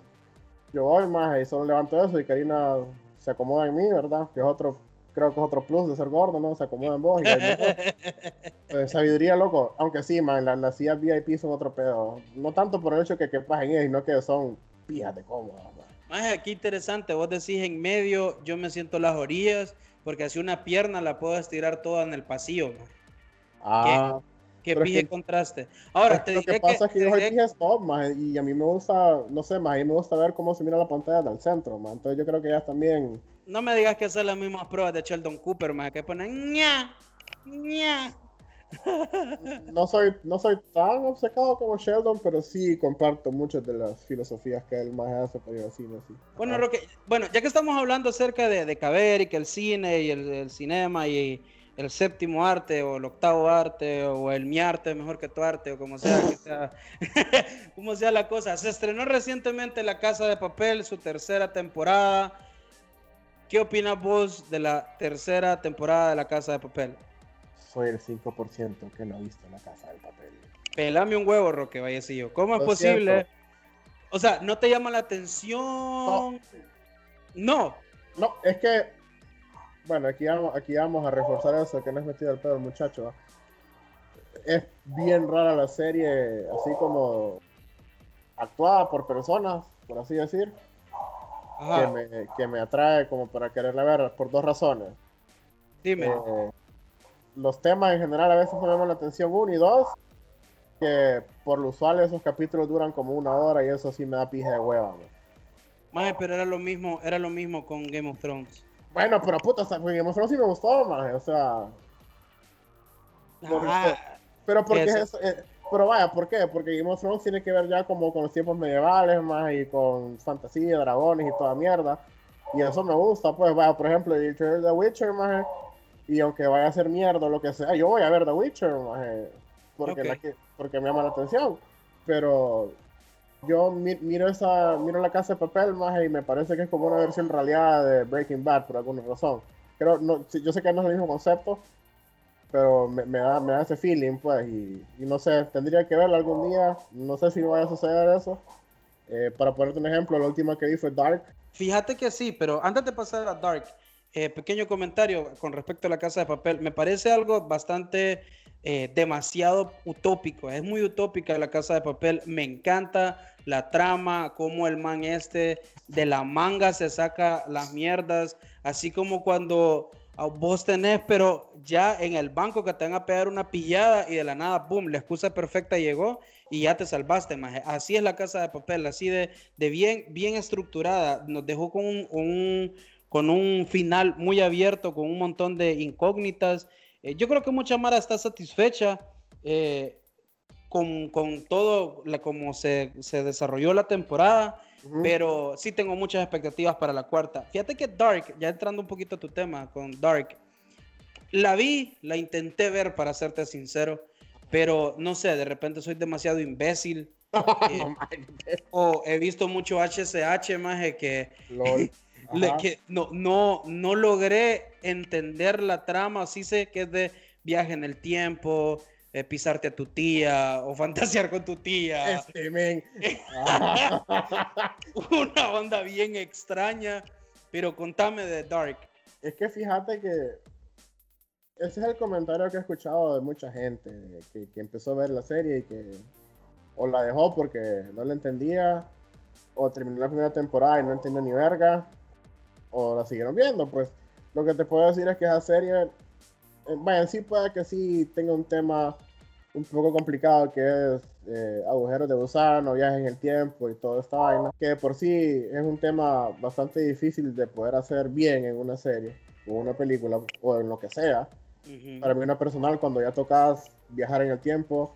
yo voy más y solo levanto eso y Karina se acomoda en mí, ¿verdad? Que es otro, creo que es otro plus de ser gordo, ¿no? Se acomoda en vos. Y eh, sabiduría, loco. Aunque sí, man, la- las sillas VIP son otro pedo. No tanto por el hecho que quepas en ellas, sino que son fíjate cómodas, man. Más aquí interesante, vos decís en medio, yo me siento las orillas, porque así una pierna la puedo estirar toda en el pasillo. man. Ah, Qué es pije que- contraste. Ahora, te que lo diré que pasa es que yo soy pija stop, man, y a mí me gusta, no sé, más a mí me gusta ver cómo se mira la pantalla del centro, man. Entonces yo creo que ellas también... no me digas que son las mismas pruebas de Sheldon Cooper, más que ponen ña, ña. No soy, no soy tan obcecado como Sheldon, pero sí comparto muchas de las filosofías que él más hace para ir al cine, así. Bueno, Ajá. Roque, bueno, ya que estamos hablando acerca de, de caber y que el cine y el, el cinema y el séptimo arte o el octavo arte o el mi arte mejor que tu arte o como sea que sea, como sea la cosa. Se estrenó recientemente La Casa de Papel, su tercera temporada. ¿Qué opinas vos de la tercera temporada de La Casa de Papel? Soy el 5% que no ha visto la casa del papel. Pelame un huevo, Roque Vallecillo. ¿Cómo es Lo posible? siento. O sea, ¿no te llama la atención? No. No, es que, bueno, aquí vamos, aquí vamos a reforzar eso, que no es metido al pedo el muchacho. ¿va? Es bien rara la serie, así como actuada por personas, por así decir, que me, que me atrae como para quererla ver, por dos razones. dime. Eh, los temas en general a veces me llaman la atención, uno y dos, que por lo usual esos capítulos duran como una hora y eso sí me da pija de hueva. ¿va? Maje, pero era lo mismo, era lo mismo con Game of Thrones. Bueno, pero puta, hasta Game of Thrones sí me gustó, más, o sea... Pero porque Eso. es, eh, pero vaya, ¿por qué? Porque Game of Thrones tiene que ver ya como con los tiempos medievales más y con fantasía, dragones y toda mierda. Y eso me gusta, pues vaya, por ejemplo, el trailer de The Witcher, más y aunque vaya a ser mierda o lo que sea, yo voy a ver The Witcher, más porque, Ok. la que- porque me llama la atención. Pero yo mi- miro esa miro la casa de papel más y me parece que es como una versión realidad de Breaking Bad por alguna razón. Creo, no, yo sé que no es el mismo concepto, pero me, me da, me da ese feeling, pues, y, y no sé, tendría que verlo algún día, no sé si vaya a suceder eso. Eh, para ponerte un ejemplo, la última que vi fue Dark. Fíjate que sí, pero antes de pasar a Dark, eh, pequeño comentario con respecto a la casa de papel. Me parece algo bastante eh, demasiado utópico. Es muy utópica la casa de papel. Me encanta la trama, cómo el man este de la manga se saca las mierdas, así como cuando vos tenés, pero ya en el banco que te van a pegar una pillada y de la nada, boom, la excusa perfecta llegó y ya te salvaste, más. Así es la casa de papel, así de, de bien, bien estructurada. Nos dejó con un, con un final muy abierto, con un montón de incógnitas. Eh, yo creo que mucha Mara está satisfecha eh, con, con, todo la, como se, se, desarrolló la temporada, uh -huh. pero sí tengo muchas expectativas para la cuarta. Fíjate que Dark, ya entrando un poquito a tu tema con Dark, la vi, la intenté ver para serte sincero pero no sé, de repente soy demasiado imbécil. eh, o he visto mucho HCH, más que, que no, no, no logré entender la trama. Sí sé que es de viaje en el tiempo, eh, pisarte a tu tía o fantasear con tu tía. Este, men. Una onda bien extraña, pero contame de Dark. Es que fíjate que ese es el comentario que he escuchado de mucha gente que, que, empezó a ver la serie y que o la dejó porque no la entendía, o terminó la primera temporada y no entendió ni verga, o la siguieron viendo. Pues lo que te puedo decir es que esa serie, bueno, sí puede que sí tenga un tema un poco complicado que es eh, agujeros de gusano, viajes en el tiempo y toda esta vaina, que por sí es un tema bastante difícil de poder hacer bien en una serie o una película o en lo que sea. Uh -huh. Para mí, una personal, cuando ya tocas viajar en el tiempo,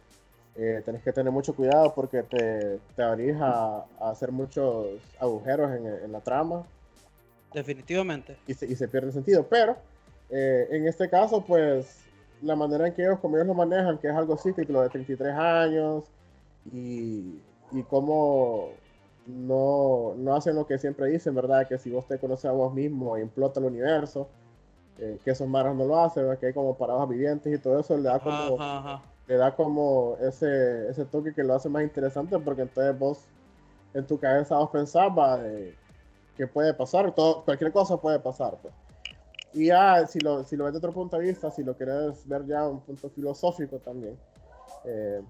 eh, tenés que tener mucho cuidado porque te, te abrís a, a, hacer muchos agujeros en, en, la trama. Definitivamente. Y se, y se pierde el sentido. Pero eh, en este caso, pues la manera en que ellos, como ellos lo manejan, que es algo cíclico de 33 años y, y cómo no, no hacen lo que siempre dicen, ¿verdad? Que si vos te conoces a vos mismo, implota el universo eh, que esos maras no lo hacen, que hay como paradas vivientes y todo eso le da como, ajá, ajá. Le da como ese, ese toque que lo hace más interesante porque entonces vos en tu cabeza vos pensabas eh, que puede pasar, todo, cualquier cosa puede pasar. Pues. Y ya, si lo, si lo ves de otro punto de vista, si lo querés ver ya un punto filosófico también, eh,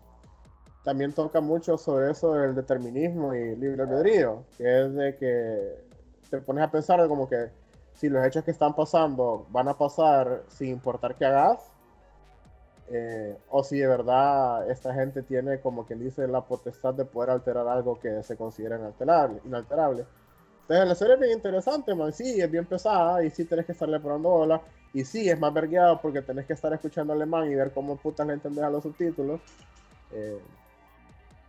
también toca mucho sobre eso del determinismo y libre albedrío, que es de que te pones a pensar como que si los hechos que están pasando van a pasar sin importar qué hagas, eh, o si de verdad esta gente tiene, como quien dice, la potestad de poder alterar algo que se considera inalterable. inalterable. Entonces la serie es bien interesante, man. Sí, es bien pesada y sí tenés que estarle probando bola. Y sí, es más vergueado porque tenés que estar escuchando alemán y ver cómo putas le entendés a los subtítulos. Eh,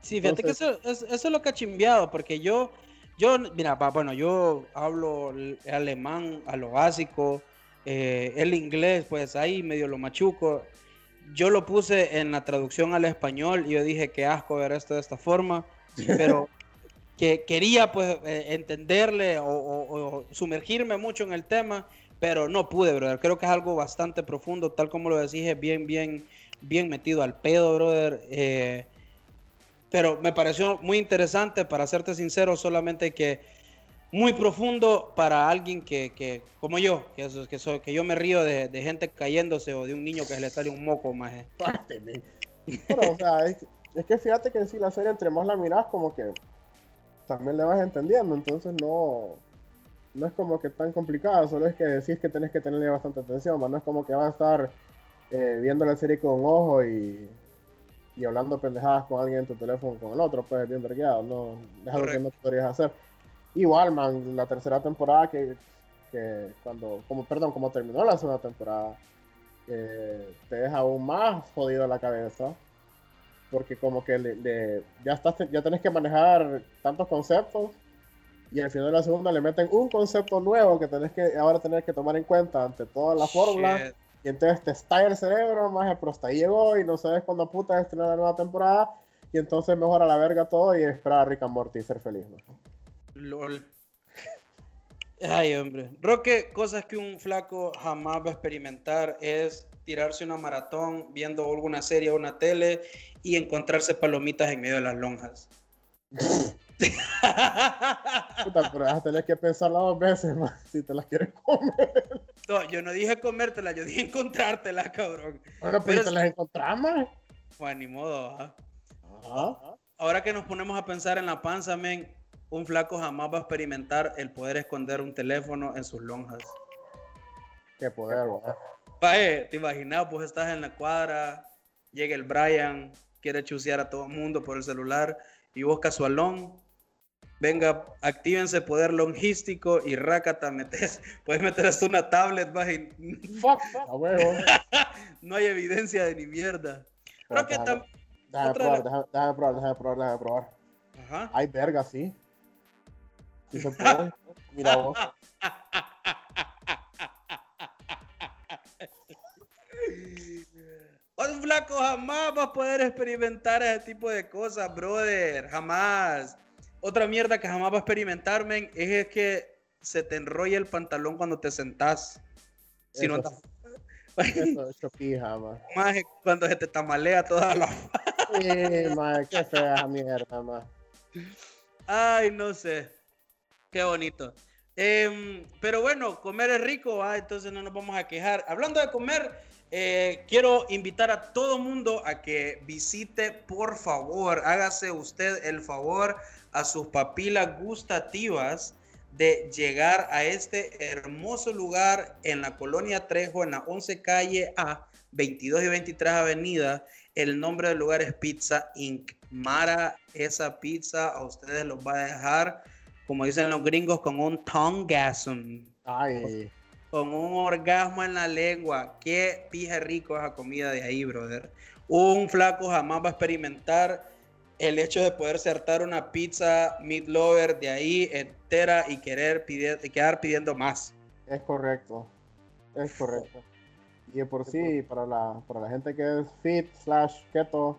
sí, fíjate entonces... que eso, eso, eso es lo que ha chimbeado, porque yo, yo, mira, bueno, yo hablo alemán a lo básico, eh, el inglés, pues ahí medio lo machuco. Yo lo puse en la traducción al español y yo dije que asco ver esto de esta forma, pero que quería pues eh, entenderle o, o, o, sumergirme mucho en el tema, pero no pude, brother. Creo que es algo bastante profundo, tal como lo decís, es bien, bien, bien metido al pedo, brother. Eh, pero me pareció muy interesante, para serte sincero, solamente que muy profundo para alguien que, que como yo, que, eso, que, soy, que yo me río de, de, gente cayéndose o de un niño que se le sale un moco, más. Pero, o sea, es, es, que fíjate que si la serie entre más la miras, como que también le vas entendiendo, entonces no, no es como que tan complicado, solo es que decís que tenés que tenerle bastante atención, no es como que vas a estar eh, viendo la serie con un ojo y y hablando pendejadas con alguien en tu teléfono con el otro, pues bien vergueado, no, es algo que no podrías hacer. Igual, man, la tercera temporada que, que cuando, como, perdón, como terminó la segunda temporada, eh, te deja aún más jodido la cabeza, porque como que le, le, ya, estás, ya tenés que manejar tantos conceptos y al final de la segunda le meten un concepto nuevo que tenés que ahora tener que tomar en cuenta ante toda la fórmula y entonces te estalla el cerebro, más pero hasta ahí llegó y no sabes cuándo puta estrenar la nueva temporada. Y entonces mejor a la verga todo y esperar a Rick and Morty y ser feliz. ¿no? LOL. Ay, hombre. Roque, cosas que un flaco jamás va a experimentar es tirarse una maratón viendo alguna serie o una tele y encontrarse palomitas en medio de las lonjas. Puta, pero vas a tener que pensarla dos veces más si te las quieres comer. No, yo no dije comértela, yo dije encontrártela, cabrón. Bueno, pero, te las encontramos. Pues ni modo, Ajá. Ahora que nos ponemos a pensar en la panza, men, un flaco jamás va a experimentar el poder esconder un teléfono en sus lonjas. Qué poder, ¿verdad? Pae, te imaginas, pues estás en la cuadra, llega el Brian, quiere chusear a todo el mundo por el celular y vos casualón, venga, actívense poder logístico y rácata, metes, puedes meter hasta una tablet, y... Huevo. no hay evidencia de ni mierda. Creo que Déjame, déjame probar, déjame, déjame probar, déjame probar, déjame probar. Ajá. Hay verga, sí. Sí se puede. Mira vos. Un flaco jamás va a poder experimentar ese tipo de cosas, brother. Jamás. Otra mierda que jamás va a experimentar, men, es que se te enrolla el pantalón cuando te sentás. Si no Eso estás- Eso es chopija, man. Maje, cuando se te tamalea toda la... Sí, man, qué fea mierda, man. Ay, no sé. Qué bonito. Em, pero bueno, comer es rico, entonces no nos vamos a quejar. Hablando de comer, eh, quiero invitar a todo mundo a que visite, por favor, hágase usted el favor a sus papilas gustativas de llegar a este hermoso lugar en la colonia Trejo, en la 11 calle A, 22 y 23 avenida. El nombre del lugar es Pizza Inc. Mara, esa pizza a ustedes los va a dejar, como dicen los gringos, con un tongasm, Ay, con un orgasmo en la lengua. Qué pija rico esa comida de ahí, brother. Un flaco jamás va a experimentar el hecho de poder hartar una pizza meat lover de ahí entera y querer quedar pidiendo más. es correcto. Es correcto. Y por sí, para la, gente que es fit, slash keto,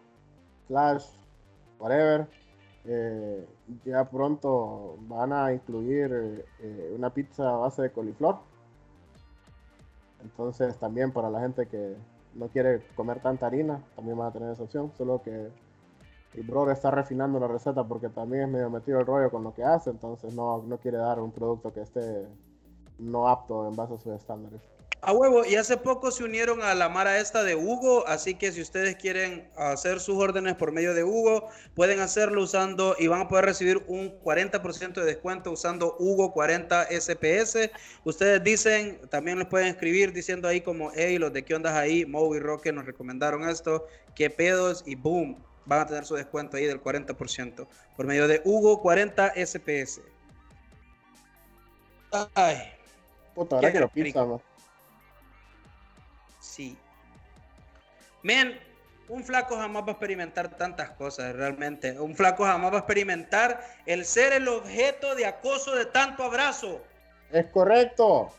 slash whatever, eh, ya pronto van a incluir eh, una pizza a base de coliflor. Entonces también para la gente que no quiere comer tanta harina, también van a tener esa opción. Solo que el brother está refinando la receta porque también es medio metido el rollo con lo que hace, entonces no, no quiere dar un producto que esté no apto en base a sus estándares. A huevo, y hace poco se unieron a la mara esta de Hugo, así que si ustedes quieren hacer sus órdenes por medio de Hugo, pueden hacerlo usando y van a poder recibir un 40% de descuento usando Hugo 40 SPS. Ustedes dicen, también les pueden escribir diciendo ahí como, hey, los de qué ondas ahí, Mo y Roque nos recomendaron esto, qué pedos, y boom, van a tener su descuento ahí del 40% por medio de Hugo 40 SPS. Ay. Puta, ahora quiero rico. Sí. Men, un flaco jamás va a experimentar tantas cosas, realmente. Un flaco jamás va a experimentar el ser el objeto de acoso de tanto abrazo. Es correcto.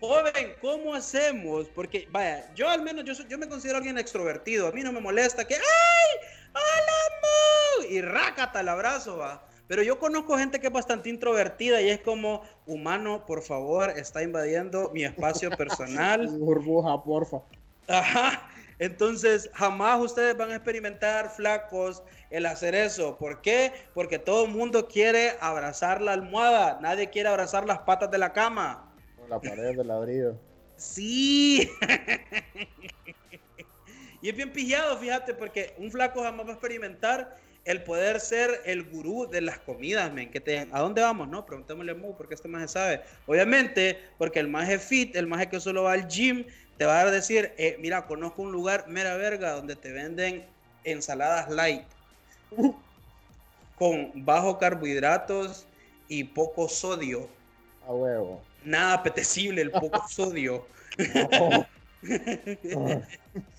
Joven, ¿cómo hacemos? Porque, vaya, yo al menos, yo, yo me considero alguien extrovertido. A mí no me molesta que, ¡ay! ¡Hola, Mo! Y rácata el abrazo, va. Pero yo conozco gente que es bastante introvertida y es como, humano, por favor, está invadiendo mi espacio personal. Burbuja, porfa. Ajá. Entonces, jamás ustedes van a experimentar flacos el hacer eso. ¿Por qué? Porque todo el mundo quiere abrazar la almohada. Nadie quiere abrazar las patas de la cama. Con la pared de ladrillo. Sí. y es bien pillado, fíjate, porque un flaco jamás va a experimentar el poder ser el gurú de las comidas, men. Que te, ¿A dónde vamos? No, preguntémosle a Mo, porque este maje sabe. Obviamente, porque el maje fit, el maje que solo va al gym, te va a decir, eh, mira, conozco un lugar mera verga donde te venden ensaladas light con bajo carbohidratos y poco sodio. A huevo. Nada apetecible el poco sodio.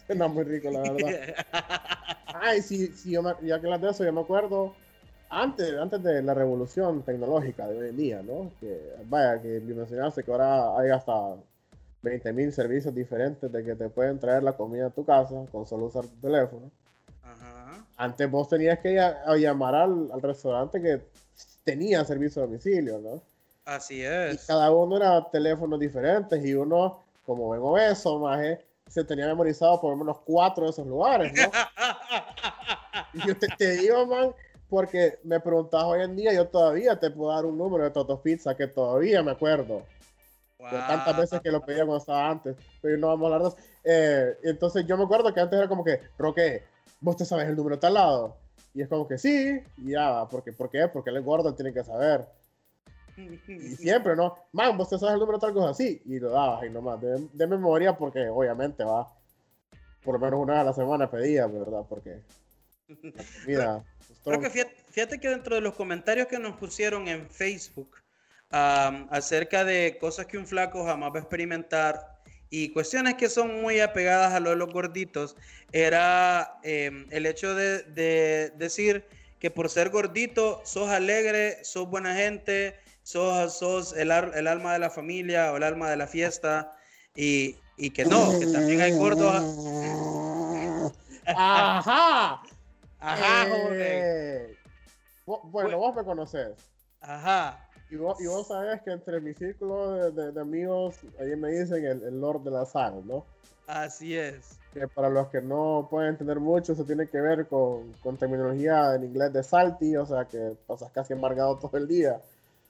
Suena muy rico, la verdad. Ay, sí, sí, yo me- ya que hablas de eso, yo me acuerdo antes, antes de la revolución tecnológica de hoy en día, ¿no? Que vaya, que mencionaste que ahora hay hasta 20.000 servicios diferentes de que te pueden traer la comida a tu casa con solo usar tu teléfono. Ajá. Antes vos tenías que llamar al, al restaurante que tenía servicio a domicilio, ¿no? Así Y es. cada uno era teléfonos diferentes y uno, como ven obeso, maje, se tenía memorizado por lo menos cuatro de esos lugares, ¿no? Y yo te, te digo, man, porque me preguntas hoy en día, yo todavía te puedo dar un número de Toto Pizza que todavía me acuerdo. De tantas veces que lo pedía cuando estaba antes. Pero no vamos a hablar de eso. Eh, entonces yo me acuerdo que antes era como que, Roque, vos te sabes el número de tal lado. Y es como que sí, y ya, porque, ¿por qué? Porque él es gordo, tiene que saber. Y siempre, ¿no? Man, vos te sabes el número de tal cosa así. Y lo dabas y nomás, de, de memoria, porque obviamente va. Por lo menos una vez a la semana pedía, ¿verdad? Porque. pues, Creo que fíjate, fíjate que dentro de los comentarios que nos pusieron en Facebook am, acerca de cosas que un flaco jamás va a experimentar y cuestiones que son muy apegadas a lo de los gorditos, era em, el hecho de, de decir que por ser gordito sos alegre, sos buena gente, sos, sos el, ar- el alma de la familia o el alma de la fiesta y, y que no, que también hay gordos. ¡Ajá! Ajá, joven. Eh, Bueno, vos me conoces. Ajá. Y vos, y vos sabés que entre mi círculo de, de- de amigos, ahí me dicen el, el Lord de la Sal, ¿no? Así es. Que para los que no pueden entender mucho, eso tiene que ver con, con terminología en inglés de salty, o sea que pasas casi embargado todo el día.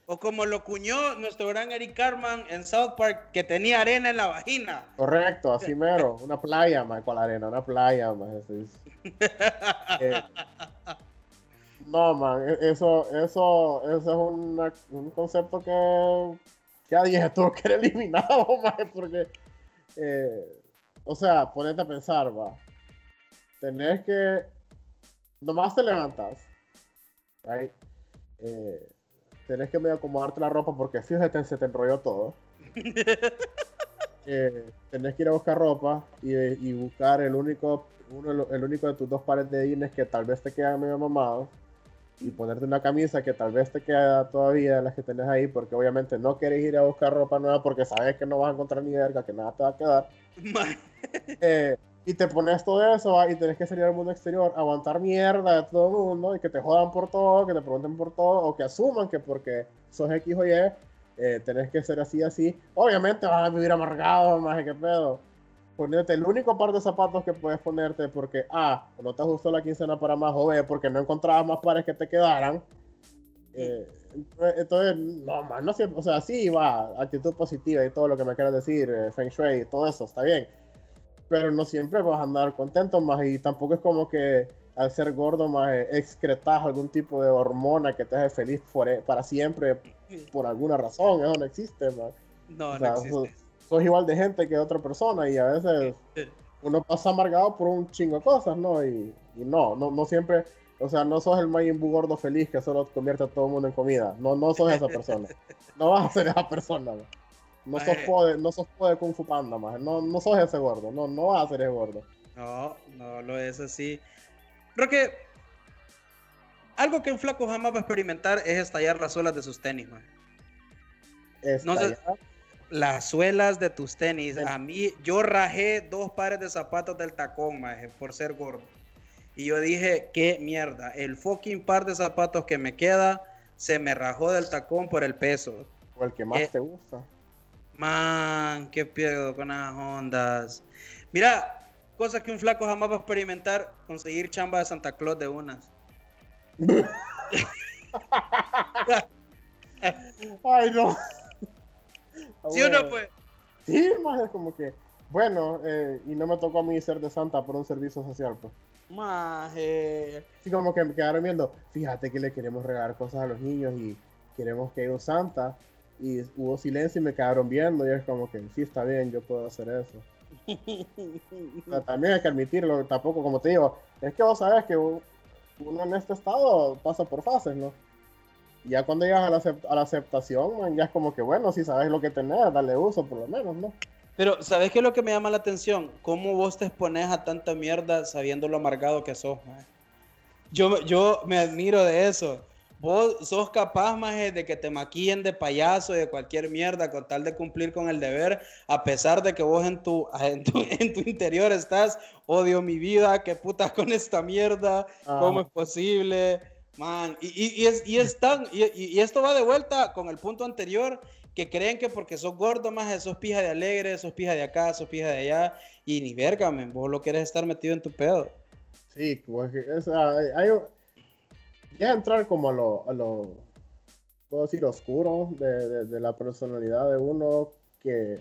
O como lo cuñó nuestro gran Eric Carman en South Park, que tenía arena en la vagina. Correcto, así mero. Una playa, más con la arena, una playa, más. Eh, no, man, e- eso, eso, eso es una- un concepto que ya dije tuvo que ser eliminado, man, porque, eh, o sea, ponete a pensar, va. Tenés que, nomás te levantas, right? Eh, tenés que medio acomodarte la ropa porque fíjate, se te enrolló todo. Eh, tenés que ir a buscar ropa y, y buscar el único, uno, el único de tus dos pares de jeans que tal vez te quedan medio mamados y ponerte una camisa que tal vez te queda todavía de las que tenés ahí porque obviamente no quieres ir a buscar ropa nueva porque sabes que no vas a encontrar ni verga, que nada te va a quedar. Eh, y te pones todo eso ¿va? y tenés que salir al mundo exterior, aguantar mierda de todo el mundo y que te jodan por todo, que te pregunten por todo o que asuman que porque sos X o Y eh, tenés que ser así, así. Obviamente vas a vivir amargado, más que pedo. Ponerte el único par de zapatos que puedes ponerte porque A, o no te ajustó la quincena para más, o B, porque no encontrabas más pares que te quedaran. Eh, entonces- no, más no siempre, o sea, sí va, actitud positiva y todo lo que me quieras decir, eh, Feng Shui todo eso, está bien. Pero no siempre vas a andar contento más y tampoco es como que al ser gordo más excretas algún tipo de hormona que te hace feliz fore- para siempre por alguna razón, eso no existe, más. No, O no sea, existe. sos, sos igual de gente que otra persona y a veces uno pasa amargado por un chingo de cosas, ¿no? Y, y no, no, no siempre, o sea, no sos el Majin Buu gordo feliz que solo convierte a todo el mundo en comida. No, no sos esa persona. No vas a ser esa persona, ¿no? No sos Maje. po de, no sos po de Kung Fu Panda, más. No, no sos ese gordo. No, no vas a ser ese gordo. No, no lo es así. Creo que algo que un flaco jamás va a experimentar es estallar las suelas de sus tenis, man. Está No sé-. Las suelas de tus tenis. A mí, yo rajé dos pares de zapatos del tacón, maje, por ser gordo. Y yo dije, qué mierda. El fucking par de zapatos que me queda se me rajó del tacón por el peso. O el que más Eh, te gusta. Man, qué pedo con las ondas. Mira, cosas que un flaco jamás va a experimentar, conseguir chamba de Santa Claus de unas. Ay, no. ¿Sí o no, pues? Sí, más es como que, bueno, eh, y no me tocó a mí ser de Santa por un servicio social, pues. Maje. Así como que me quedaron viendo, fíjate que le queremos regalar cosas a los niños y queremos que haya un Santa. Y hubo silencio y me quedaron viendo y es como que, sí, está bien, yo puedo hacer eso. O sea, también hay que admitirlo, tampoco como te digo, es que vos sabes que uno en este estado pasa por fases, ¿no? Y ya cuando llegas a la, a la aceptación, man, ya es como que, bueno, si sabes lo que tenés, dale uso por lo menos, ¿no? Pero, ¿sabes qué es lo que me llama la atención? ¿Cómo vos te expones a tanta mierda sabiendo lo amargado que sos, maje? Yo, yo me admiro de eso. Vos sos capaz, maje, de que te maquillen de payaso y de cualquier mierda con tal de cumplir con el deber, a pesar de que vos en tu, en tu, en tu interior estás, odio mi vida, qué putas con esta mierda, ¿cómo Ah. es posible? Man, y, y, y es, y, es tan, y, y, esto va de vuelta con el punto anterior, que creen que porque sos gordo más, sos pija de alegre, sos pija de acá, sos pija de allá, y ni verga, man, vos lo quieres estar metido en tu pedo. Sí, pues, sea, hay, ya entrar como a lo, a puedo decir, oscuro de, de, la personalidad de uno que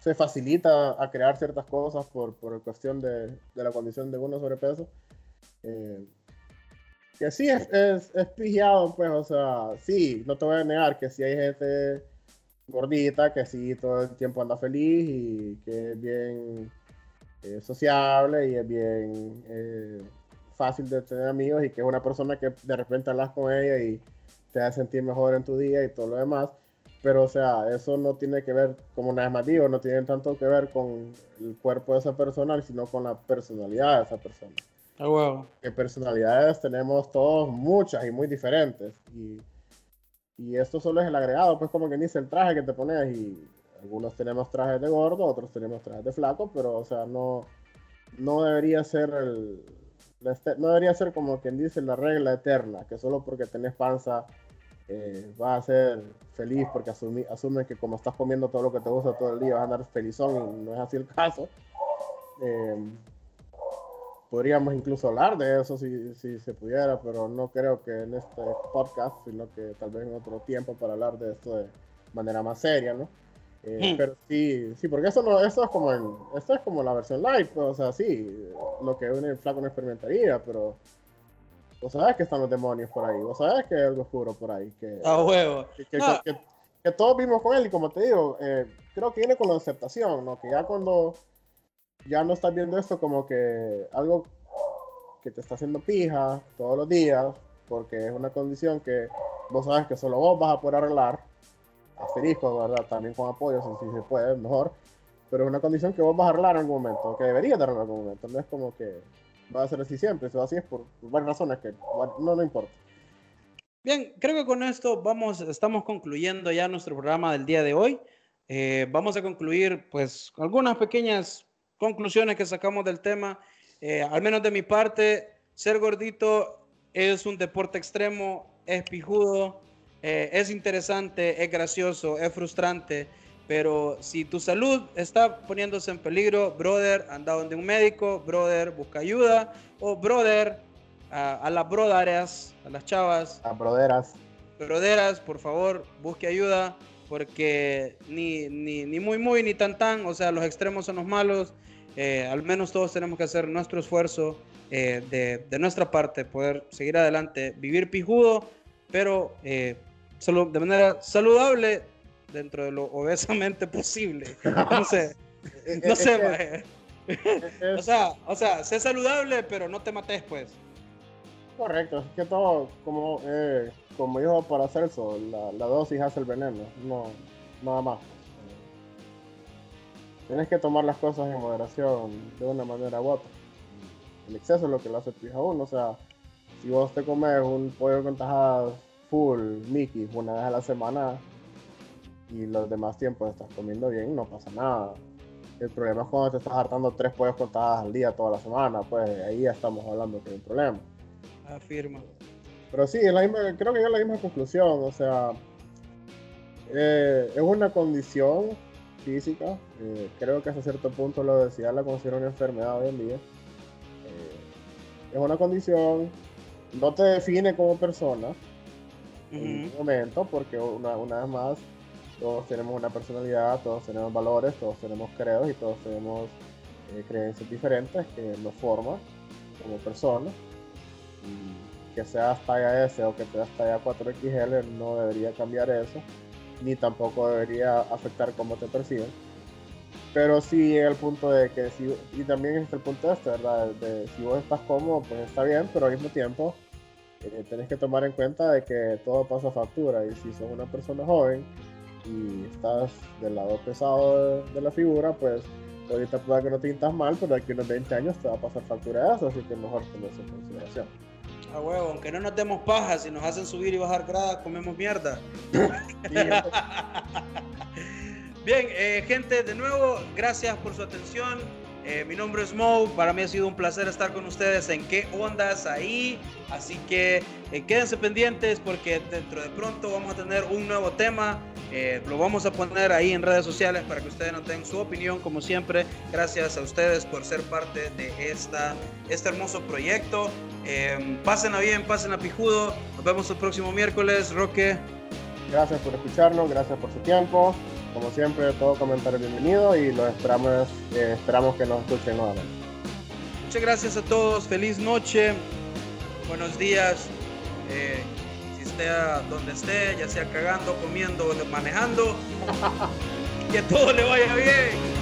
se facilita a crear ciertas cosas por, por cuestión de, de la condición de uno sobrepeso. Eh, que sí es, es, es pues, o sea, sí, no te voy a negar que sí hay gente gordita que sí todo el tiempo anda feliz y que es bien eh, sociable y es bien eh, fácil de tener amigos y que es una persona que de repente hablas con ella y te hace sentir mejor en tu día y todo lo demás. Pero, o sea, eso no tiene que ver, como una vez más digo, no tiene tanto que ver con el cuerpo de esa persona, sino con la personalidad de esa persona. Ah, wow. Que personalidades tenemos todos muchas y muy diferentes. Y, y esto solo es el agregado, pues como que dice el traje que te pones y algunos tenemos trajes de gordo, otros tenemos trajes de flaco, pero, o sea, no, no debería ser el, no debería ser como quien dice la regla eterna, que solo porque tenés panza eh, vas a ser feliz porque asumi, asume que como estás comiendo todo lo que te gusta todo el día vas a andar felizón y no es así el caso. Eh, podríamos incluso hablar de eso si, si, se pudiera, pero no creo que en este podcast, sino que tal vez en otro tiempo para hablar de esto de manera más seria, ¿no? Eh, mm. Pero sí, sí, porque eso no, eso es como en, esto es como la versión light, pues, o sea, sí, lo que un flaco no experimentaría, pero vos sabés que están los demonios por ahí, vos sabés que hay algo oscuro por ahí, que, a huevo. Que, que, no. que, que, todos vimos con él y como te digo, eh, creo que viene con la aceptación, ¿no? Que ya cuando ya no estás viendo esto como que algo que te está haciendo pija todos los días, porque es una condición que vos sabes que solo vos vas a poder arreglar, asterisco, ¿verdad? También con apoyo, si, si se puede, mejor. Pero es una condición que vos vas a arreglar en algún momento, que deberías de arreglar en algún momento. No es como que va a ser así siempre, eso así es por, por varias razones que no, no importa. Bien, creo que con esto vamos, estamos concluyendo ya nuestro programa del día de hoy. Eh, vamos a concluir, pues, algunas pequeñas conclusiones que sacamos del tema. Eh, al menos de mi parte, ser gordito es un deporte extremo, es pijudo, eh, es interesante, es gracioso, es frustrante, pero si tu salud está poniéndose en peligro, brother, anda donde un médico, brother, busca ayuda, o brother, a, a las brodaras, a las chavas. A broderas. Broderas, por favor, busque ayuda, porque ni, ni, ni muy, muy, ni tan, tan, o sea, los extremos son los malos. Eh, al menos todos tenemos que hacer nuestro esfuerzo eh, de, de, nuestra parte, poder seguir adelante, vivir pijudo, pero eh, de manera saludable dentro de lo obesamente posible. No sé, no sé, o sea, o sea, sé saludable, pero no te mates, pues. Correcto, es que todo, como, eh, como dijo para Celso, la, la dosis hace el veneno, no, nada más. Tienes que tomar las cosas en moderación de una manera u otra. El exceso es lo que lo hace pija uno, o sea, si vos te comes un pollo con tajadas full Mickey una vez a la semana, y los demás tiempos estás comiendo bien, no pasa nada. El problema es cuando te estás hartando tres pollos contadas al día toda la semana, pues ahí ya estamos hablando que hay un problema. Afirma. Pero sí, es la misma, creo que es la misma conclusión, o sea, eh, es una condición física, eh, creo que hasta cierto punto la obesidad la considero una enfermedad hoy en día. Eh, es una condición, no te define como persona uh -huh. un momento, porque una, una vez más, todos tenemos una personalidad, todos tenemos valores, todos tenemos credos y todos tenemos eh, creencias diferentes que nos forman como personas. Y que seas talla S o que seas talla 4XL no debería cambiar eso, ni tampoco debería afectar cómo te perciben. Pero sí llega el punto de que, si, y también es el punto este, ¿verdad? De, si vos estás cómodo, pues está bien, pero al mismo tiempo eh, tenés que tomar en cuenta de que todo pasa factura y si sos una persona joven, y estás del lado pesado de, de, la figura, pues ahorita puede que no te sientas mal, pero aquí unos 20 años te va a pasar factura de eso, así que mejor tenerlo en consideración. A huevo, aunque no nos demos paja, si nos hacen subir y bajar gradas, comemos mierda. Bien, eh, gente, de nuevo, gracias por su atención. Eh, mi nombre es Mo, para mí ha sido un placer estar con ustedes en qué ondas ahí, así que eh, quédense pendientes porque dentro de pronto vamos a tener un nuevo tema, eh, lo vamos a poner ahí en redes sociales para que ustedes nos den su opinión, como siempre, gracias a ustedes por ser parte de esta, este hermoso proyecto, pasen a bien, pasen a pijudo, nos vemos el próximo miércoles, Roque. Gracias por escucharnos, gracias por su tiempo. Como siempre, todo comentario bienvenido y lo esperamos, eh, esperamos que nos escuchen nuevamente. Muchas gracias a todos, feliz noche, buenos días. Eh, si esté donde esté, ya sea cagando, comiendo o manejando, que todo le vaya bien.